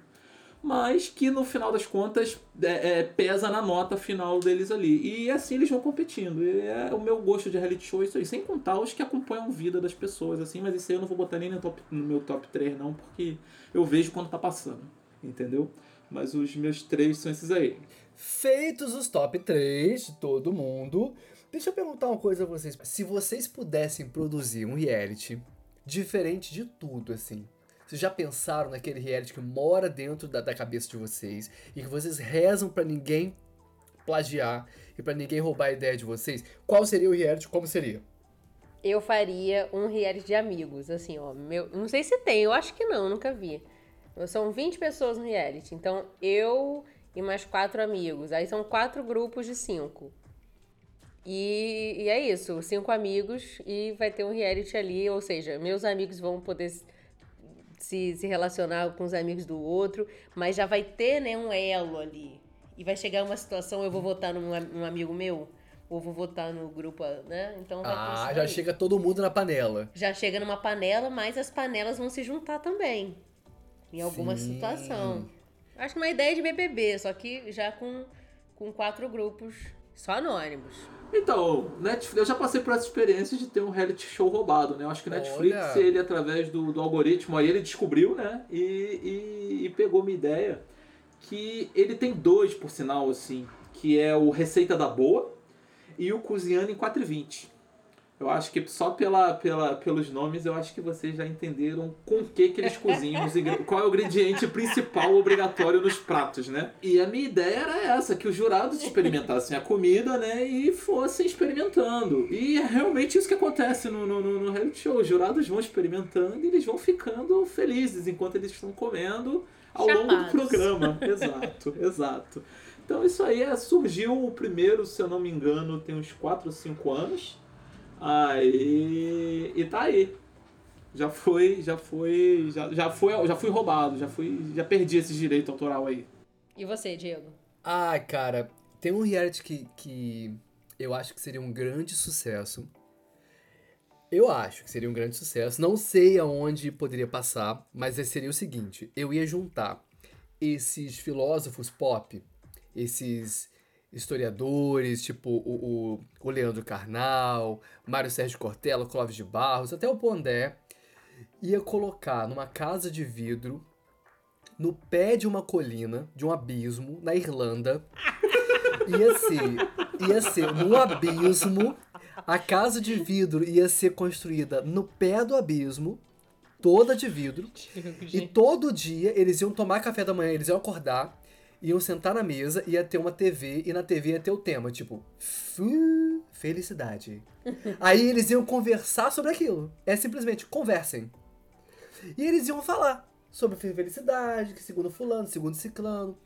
mas que no final das contas é, é, pesa na nota final deles ali. E assim eles vão competindo. E é o meu gosto de reality show isso aí, sem contar os que acompanham a vida das pessoas, assim, mas isso aí eu não vou botar nem no, top, no meu top 3, não, porque eu vejo quando tá passando. Entendeu? Mas os meus três são esses aí. Feitos os top 3 de todo mundo, deixa eu perguntar uma coisa a vocês. Se vocês pudessem produzir um reality diferente de tudo, assim, vocês já pensaram naquele reality que mora dentro da, da cabeça de vocês e que vocês rezam para ninguém plagiar e para ninguém roubar a ideia de vocês? Qual seria o reality? Como seria? Eu faria um reality de amigos, assim, ó. Meu, não sei se tem, eu acho que não, nunca vi. São 20 pessoas no reality. Então, eu e mais quatro amigos. Aí são quatro grupos de cinco. E, e é isso, cinco amigos e vai ter um reality ali, ou seja, meus amigos vão poder se, se relacionar com os amigos do outro, mas já vai ter né, um elo ali. E vai chegar uma situação, eu vou votar num, num amigo meu, ou vou votar no grupo, né? Então vai Ah, já chega todo mundo na panela. Já chega numa panela, mas as panelas vão se juntar também. Em alguma Sim. situação. Acho que uma ideia de BBB, só que já com, com quatro grupos só anônimos. Então, Netflix, eu já passei por essa experiência de ter um reality show roubado, né? Eu acho que Netflix, Olha. ele através do, do algoritmo, aí ele descobriu, né? E, e, e pegou uma ideia que ele tem dois, por sinal, assim, que é o Receita da Boa e o Cozinhando em 4,20. Eu acho que só pela, pela, pelos nomes eu acho que vocês já entenderam com o que, que eles cozinham, qual é o ingrediente principal obrigatório nos pratos, né? E a minha ideia era essa, que os jurados experimentassem a comida, né, e fossem experimentando. E é realmente isso que acontece no, no, no reality show. Os jurados vão experimentando e eles vão ficando felizes enquanto eles estão comendo ao longo do programa. exato, exato. Então isso aí é, surgiu o primeiro, se eu não me engano, tem uns 4 ou 5 anos. Aí. E tá aí. Já foi, já foi, já, já foi, já fui roubado, já fui, já perdi esse direito autoral aí. E você, Diego? Ah, cara, tem um reality que, que eu acho que seria um grande sucesso. Eu acho que seria um grande sucesso. Não sei aonde poderia passar, mas seria o seguinte: eu ia juntar esses filósofos pop, esses historiadores, tipo o, o, o Leandro Carnal, Mário Sérgio Cortella, Clóvis de Barros, até o Pondé, ia colocar numa casa de vidro, no pé de uma colina, de um abismo, na Irlanda. Ia ser, ia ser no abismo, a casa de vidro ia ser construída no pé do abismo, toda de vidro. E todo dia eles iam tomar café da manhã, eles iam acordar iam sentar na mesa, ia ter uma TV e na TV ia ter o tema, tipo, felicidade. Aí eles iam conversar sobre aquilo. É simplesmente conversem. E eles iam falar sobre felicidade, que segundo fulano, segundo ciclano.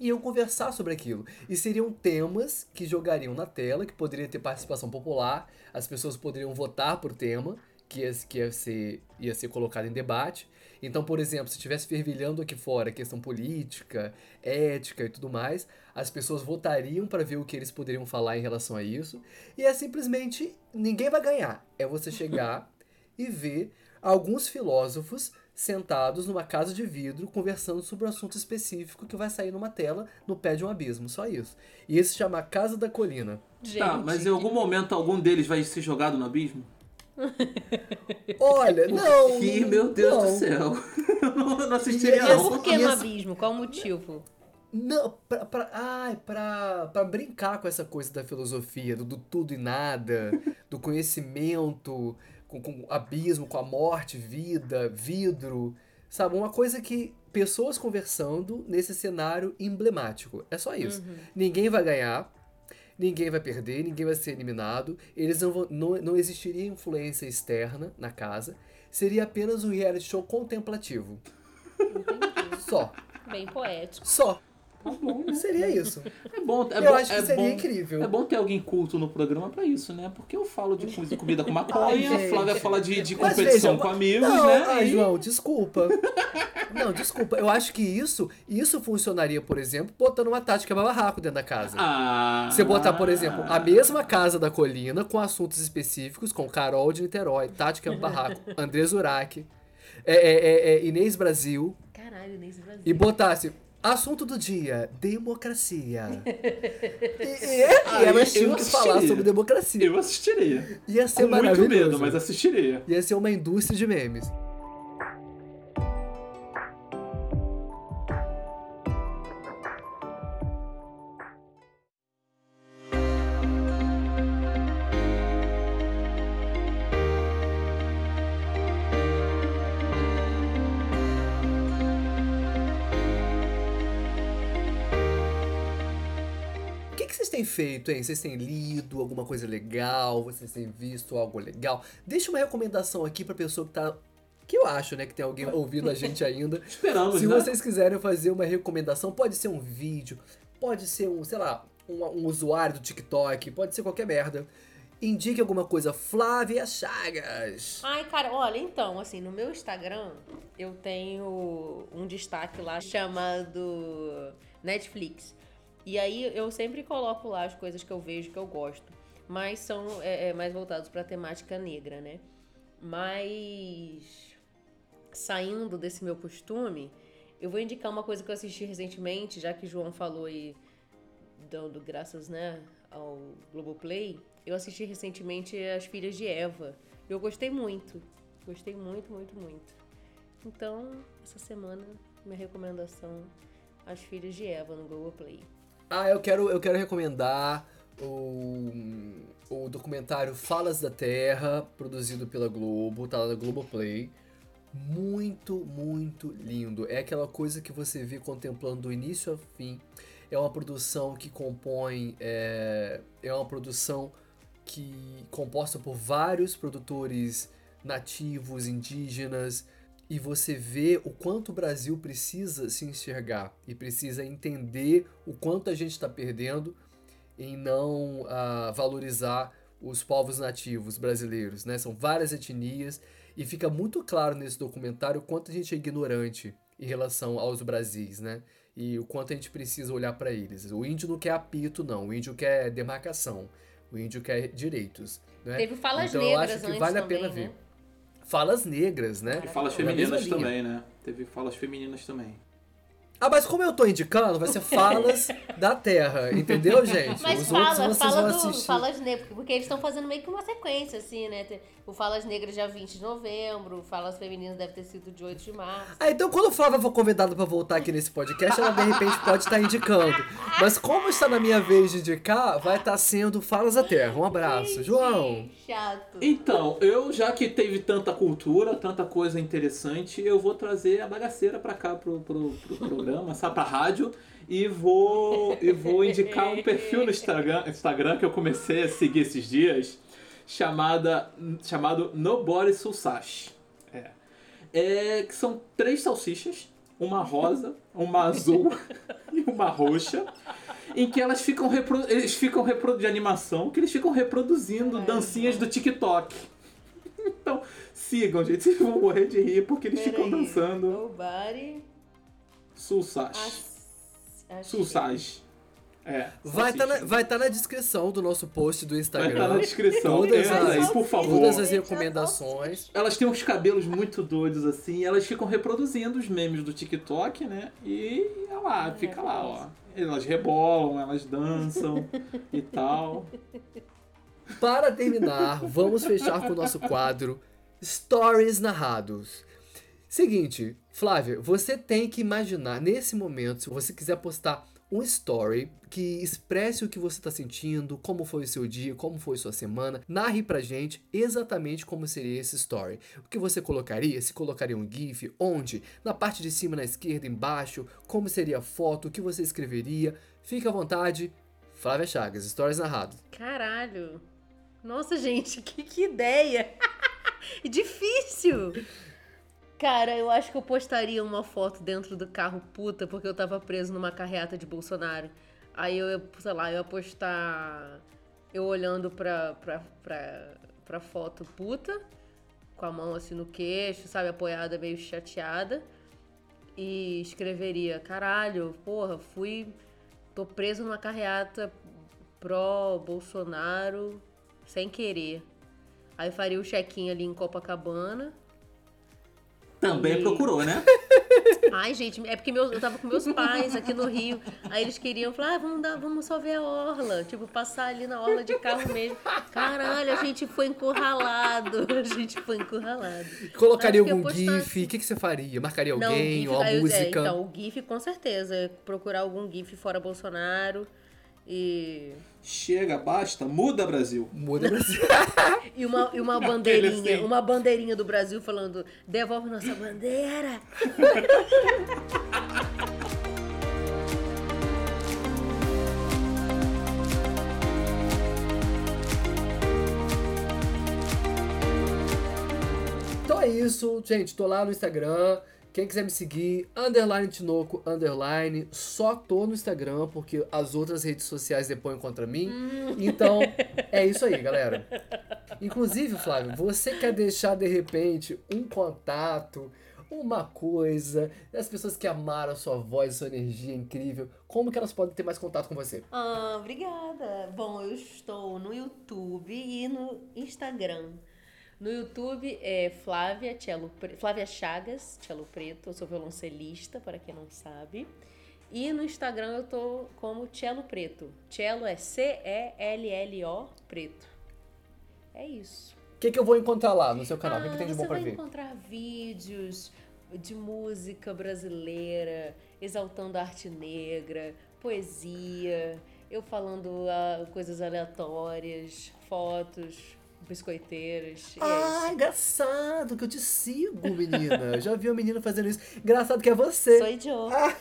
Iam conversar sobre aquilo. E seriam temas que jogariam na tela, que poderia ter participação popular, as pessoas poderiam votar por tema, que ia, que ia, ser, ia ser colocado em debate. Então, por exemplo, se estivesse fervilhando aqui fora a questão política, ética e tudo mais, as pessoas votariam para ver o que eles poderiam falar em relação a isso. E é simplesmente ninguém vai ganhar. É você chegar e ver alguns filósofos sentados numa casa de vidro conversando sobre um assunto específico que vai sair numa tela no pé de um abismo, só isso. E esse se chama Casa da Colina. Gente, Tá, mas em algum momento algum deles vai ser jogado no abismo? Olha, não. Que, meu Deus não. do céu. Eu não, não assistiria, Mas por que no abismo? Qual o motivo? Não, pra, pra, ai, pra, pra brincar com essa coisa da filosofia, do, do tudo e nada, do conhecimento, com, com o abismo, com a morte, vida, vidro, sabe? Uma coisa que pessoas conversando nesse cenário emblemático. É só isso. Ninguém vai ganhar, ninguém vai perder, ninguém vai ser eliminado, eles não, vão, não, não existiria influência externa na casa, seria apenas um reality show contemplativo. Só. Bem poético. Só. Tá bom, né? Seria isso. É bom, é Eu bom, acho que é seria bom, incrível. É bom ter alguém culto no programa pra isso, né? Porque eu falo de coisa- comida com maconha, Ai, a. Flávia fala de, de competição veja, com amigos, não, né? Ai, E- João, desculpa. Não, desculpa. Eu acho que isso, isso funcionaria, por exemplo, botando uma tática barraco dentro da casa. Ah, Você botar, por exemplo, a mesma casa da colina com assuntos específicos, com Carol de Niterói, Tática Barraco, André Zurak, é, é, é, é, Inês Brasil, Caralho, nesse Brasil. e botasse assunto do dia, democracia. E, e, é- e elas tinham que falar sobre democracia. Eu assistiria. Ia ser Com muito maravilhoso. medo, mas assistiria. Ia ser uma indústria de memes. Têm feito, hein? Vocês têm lido alguma coisa legal? Vocês têm visto algo legal? Deixa uma recomendação aqui pra pessoa que tá. Que eu acho, né? Que tem alguém ouvindo a gente ainda. Esperamos, Se né? vocês quiserem fazer uma recomendação, pode ser um vídeo, pode ser um, sei lá, um, um usuário do TikTok, pode ser qualquer merda. Indique alguma coisa. Flávia Chagas. Ai, cara, olha, então, assim, no meu Instagram eu tenho um destaque lá chamado Netflix. E aí eu sempre coloco lá as coisas que eu vejo que eu gosto. Mas são é, é, mais voltados pra temática negra, né? Mas saindo desse meu costume, eu vou indicar uma coisa que eu assisti recentemente, já que João falou aí, dando graças, né, ao Globoplay. Eu assisti recentemente As Filhas de Eva. Eu gostei muito. Gostei muito, muito, muito. Então, essa semana, minha recomendação, As Filhas de Eva no Globoplay. Ah, eu quero, eu quero recomendar o, o documentário Falas da Terra, produzido pela Globo, tá lá na Globoplay. Muito, muito lindo. É aquela coisa que você vê contemplando do início ao fim. É uma produção que compõe. É, é uma produção que composta por vários produtores nativos, indígenas, e você vê o quanto o Brasil precisa se enxergar e precisa entender o quanto a gente está perdendo em não ah, valorizar os povos nativos brasileiros, né? São várias etnias e fica muito claro nesse documentário o quanto a gente é ignorante em relação aos Brasis, né? E o quanto a gente precisa olhar para eles. O índio não quer apito, não. O índio quer demarcação. O índio quer direitos. Né? Teve falas então, eu negras acho que vale a também, pena né? Falas negras, né? E falas mesma femininas também, né? Teve falas femininas também. Ah, mas como eu tô indicando, vai ser falas da Terra, entendeu, gente? Mas Os fala, outros vocês fala vão do assistir. Falas Negras, porque eles estão fazendo meio que uma sequência, assim, né? O Falas Negras dia 20 de novembro, o Falas Femininas deve ter sido de 8 de março. Ah, então quando o Flávia for convidada pra voltar aqui nesse podcast, ela de repente pode estar indicando. Mas como está na minha vez de indicar, vai estar sendo Falas da Terra. Um abraço. Gente, João. Chato. Então, eu já que teve tanta cultura, tanta coisa interessante, eu vou trazer a bagaceira pra cá pro, pro, pro programa, sabe, pra rádio, e vou, e vou indicar um perfil no Instagram, Instagram que eu comecei a seguir esses dias, chamada, chamado Nobody Susashi. É. é. Que são três salsichas, uma rosa, uma azul e uma roxa em que elas ficam repro... eles ficam repro... de animação, que eles ficam reproduzindo dancinhas do TikTok. Então, Sigam, gente. Vocês vão morrer de rir porque eles ficam Peraí. dançando. Nobody. Sulsage. As-. É. Vai estar na, assiste. vai tá na descrição do nosso post do Vai Instagram. estar na descrição. Todas Entra as- por favor. Todas as recomendações. Elas têm uns cabelos muito doidos assim, elas ficam reproduzindo os memes do TikTok, né? E olha lá, fica lá, ó. Elas rebolam, elas dançam e tal. Para terminar, vamos fechar com o nosso quadro Stories Narrados. Seguinte, Flávia, você tem que imaginar nesse momento, se você quiser postar um story que expresse o que você está sentindo, como foi o seu dia, como foi sua semana, narre pra gente exatamente como seria esse story. O que você colocaria? Se colocaria um GIF? Onde? Na parte de cima, na esquerda, embaixo? Como seria a foto? O que você escreveria? Fique à vontade. Flávia Chagas, Stories Narrados. Caralho. Nossa, gente, que, que ideia. Difícil. Cara, eu acho que eu postaria uma foto dentro do carro puta porque eu tava preso numa carreata de Bolsonaro. Aí eu, ia, sei lá, eu ia postar eu olhando pra, pra, pra, pra foto puta, com a mão assim no queixo, sabe, apoiada, meio chateada. E escreveria, caralho, porra, fui. tô preso numa carreata pró-Bolsonaro sem querer. Aí faria o check-in ali em Copacabana. Também E- procurou, né? Ai, gente, é porque meus, eu tava com meus pais aqui no Rio. Aí eles queriam falar, ah, vamos, dar, vamos só ver a orla. Tipo, passar ali na orla de carro mesmo. Caralho, a gente foi encurralado. A gente foi encurralado. Colocaria algum GIF? O que, que você faria? Marcaria Não, alguém? GIF, ou a é, música? então, o GIF com certeza. Procurar algum GIF fora Bolsonaro. E. Chega, basta, muda Brasil. Muda Brasil. E uma, e uma bandeirinha, assim. uma bandeirinha do Brasil falando, devolve nossa bandeira. Então é isso, gente. Tô lá no Instagram. Quem quiser me seguir, underline Tinoco, underline. Só tô no Instagram, porque as outras redes sociais depõem contra mim. Então, é isso aí, galera. Inclusive, Flávio, você quer deixar de repente um contato, uma coisa, das pessoas que amaram a sua voz, a sua energia incrível, como que elas podem ter mais contato com você? Ah, obrigada. Bom, eu estou no YouTube e no Instagram. No YouTube é Flávia, Cello, Flávia Chagas, Cello Preto, eu sou violoncelista, para quem não sabe. E no Instagram eu tô como Cello Preto. Cello é C-E-L-L-O Preto. É isso. O que, que eu vou encontrar lá no seu canal? o que, que tem de Ah, você bom pra vai ver? encontrar vídeos de música brasileira, exaltando a arte negra, poesia, eu falando ah, coisas aleatórias, fotos, biscoiteiras. e é Ah, isso. engraçado que eu te sigo, menina. Eu já vi uma menina fazendo isso. Engraçado que é você. Sou idiota.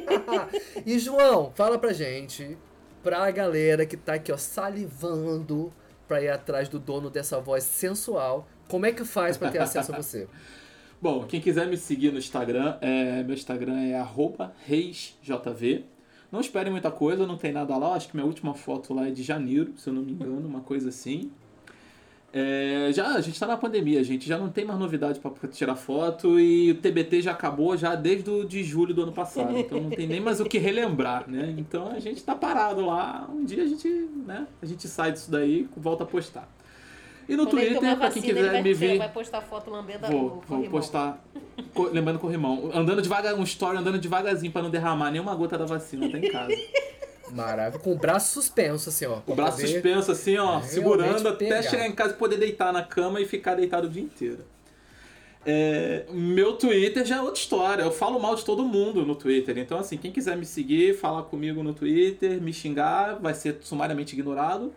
e João, fala pra gente, pra galera que tá aqui, ó, salivando pra ir atrás do dono dessa voz sensual, como é que faz pra ter acesso a você? Bom, quem quiser me seguir no Instagram, é, meu Instagram é arroba reisjv. Não esperem muita coisa, não tem nada lá. Acho que minha última foto lá é de janeiro, se eu não me engano, uma coisa assim. É, já a gente tá na pandemia, gente. Já não tem mais novidade para tirar foto e o TBT já acabou já desde o de julho do ano passado. Então não tem nem mais o que relembrar, né? Então a gente tá parado lá. Um dia a gente, né? A gente sai disso daí e volta a postar. E no Quando Twitter, pra quem quiser vai, me ver. vai postar foto lambendo Vou, vou corrimão. postar. co- lembrando com o irmão. Andando devagar, um story andando devagarzinho pra não derramar nenhuma gota da vacina, tá em casa. Maravilha. Com o braço suspenso, assim, ó. O braço poder- suspenso assim, ó, realmente segurando até pegar. chegar em casa e poder deitar na cama e ficar deitado o dia inteiro. É, meu Twitter já é outra história. Eu falo mal de todo mundo no Twitter. Então, assim, quem quiser me seguir, falar comigo no Twitter, me xingar, vai ser sumariamente ignorado.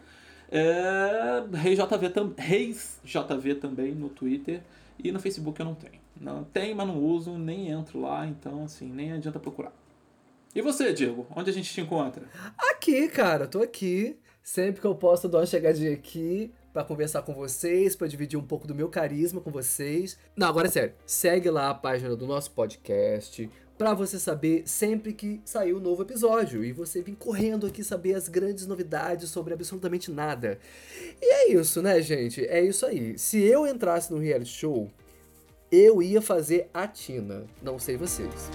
É, Reis JV, tam, Reis JV também no Twitter. E no Facebook eu não tenho. Não tem, mas não uso, nem entro lá. Então, assim, nem adianta procurar. E você, Diego? Onde a gente te encontra? Aqui, cara. Tô aqui. Sempre que eu posso, eu dou uma chegadinha aqui para conversar com vocês, para dividir um pouco do meu carisma com vocês. Não, agora é sério. Segue lá a página do nosso podcast para você saber sempre que sair um novo episódio e você vir correndo aqui saber as grandes novidades sobre absolutamente nada. E é isso, né, gente? É isso aí. Se eu entrasse no reality show, eu ia fazer a Tina. Não sei vocês.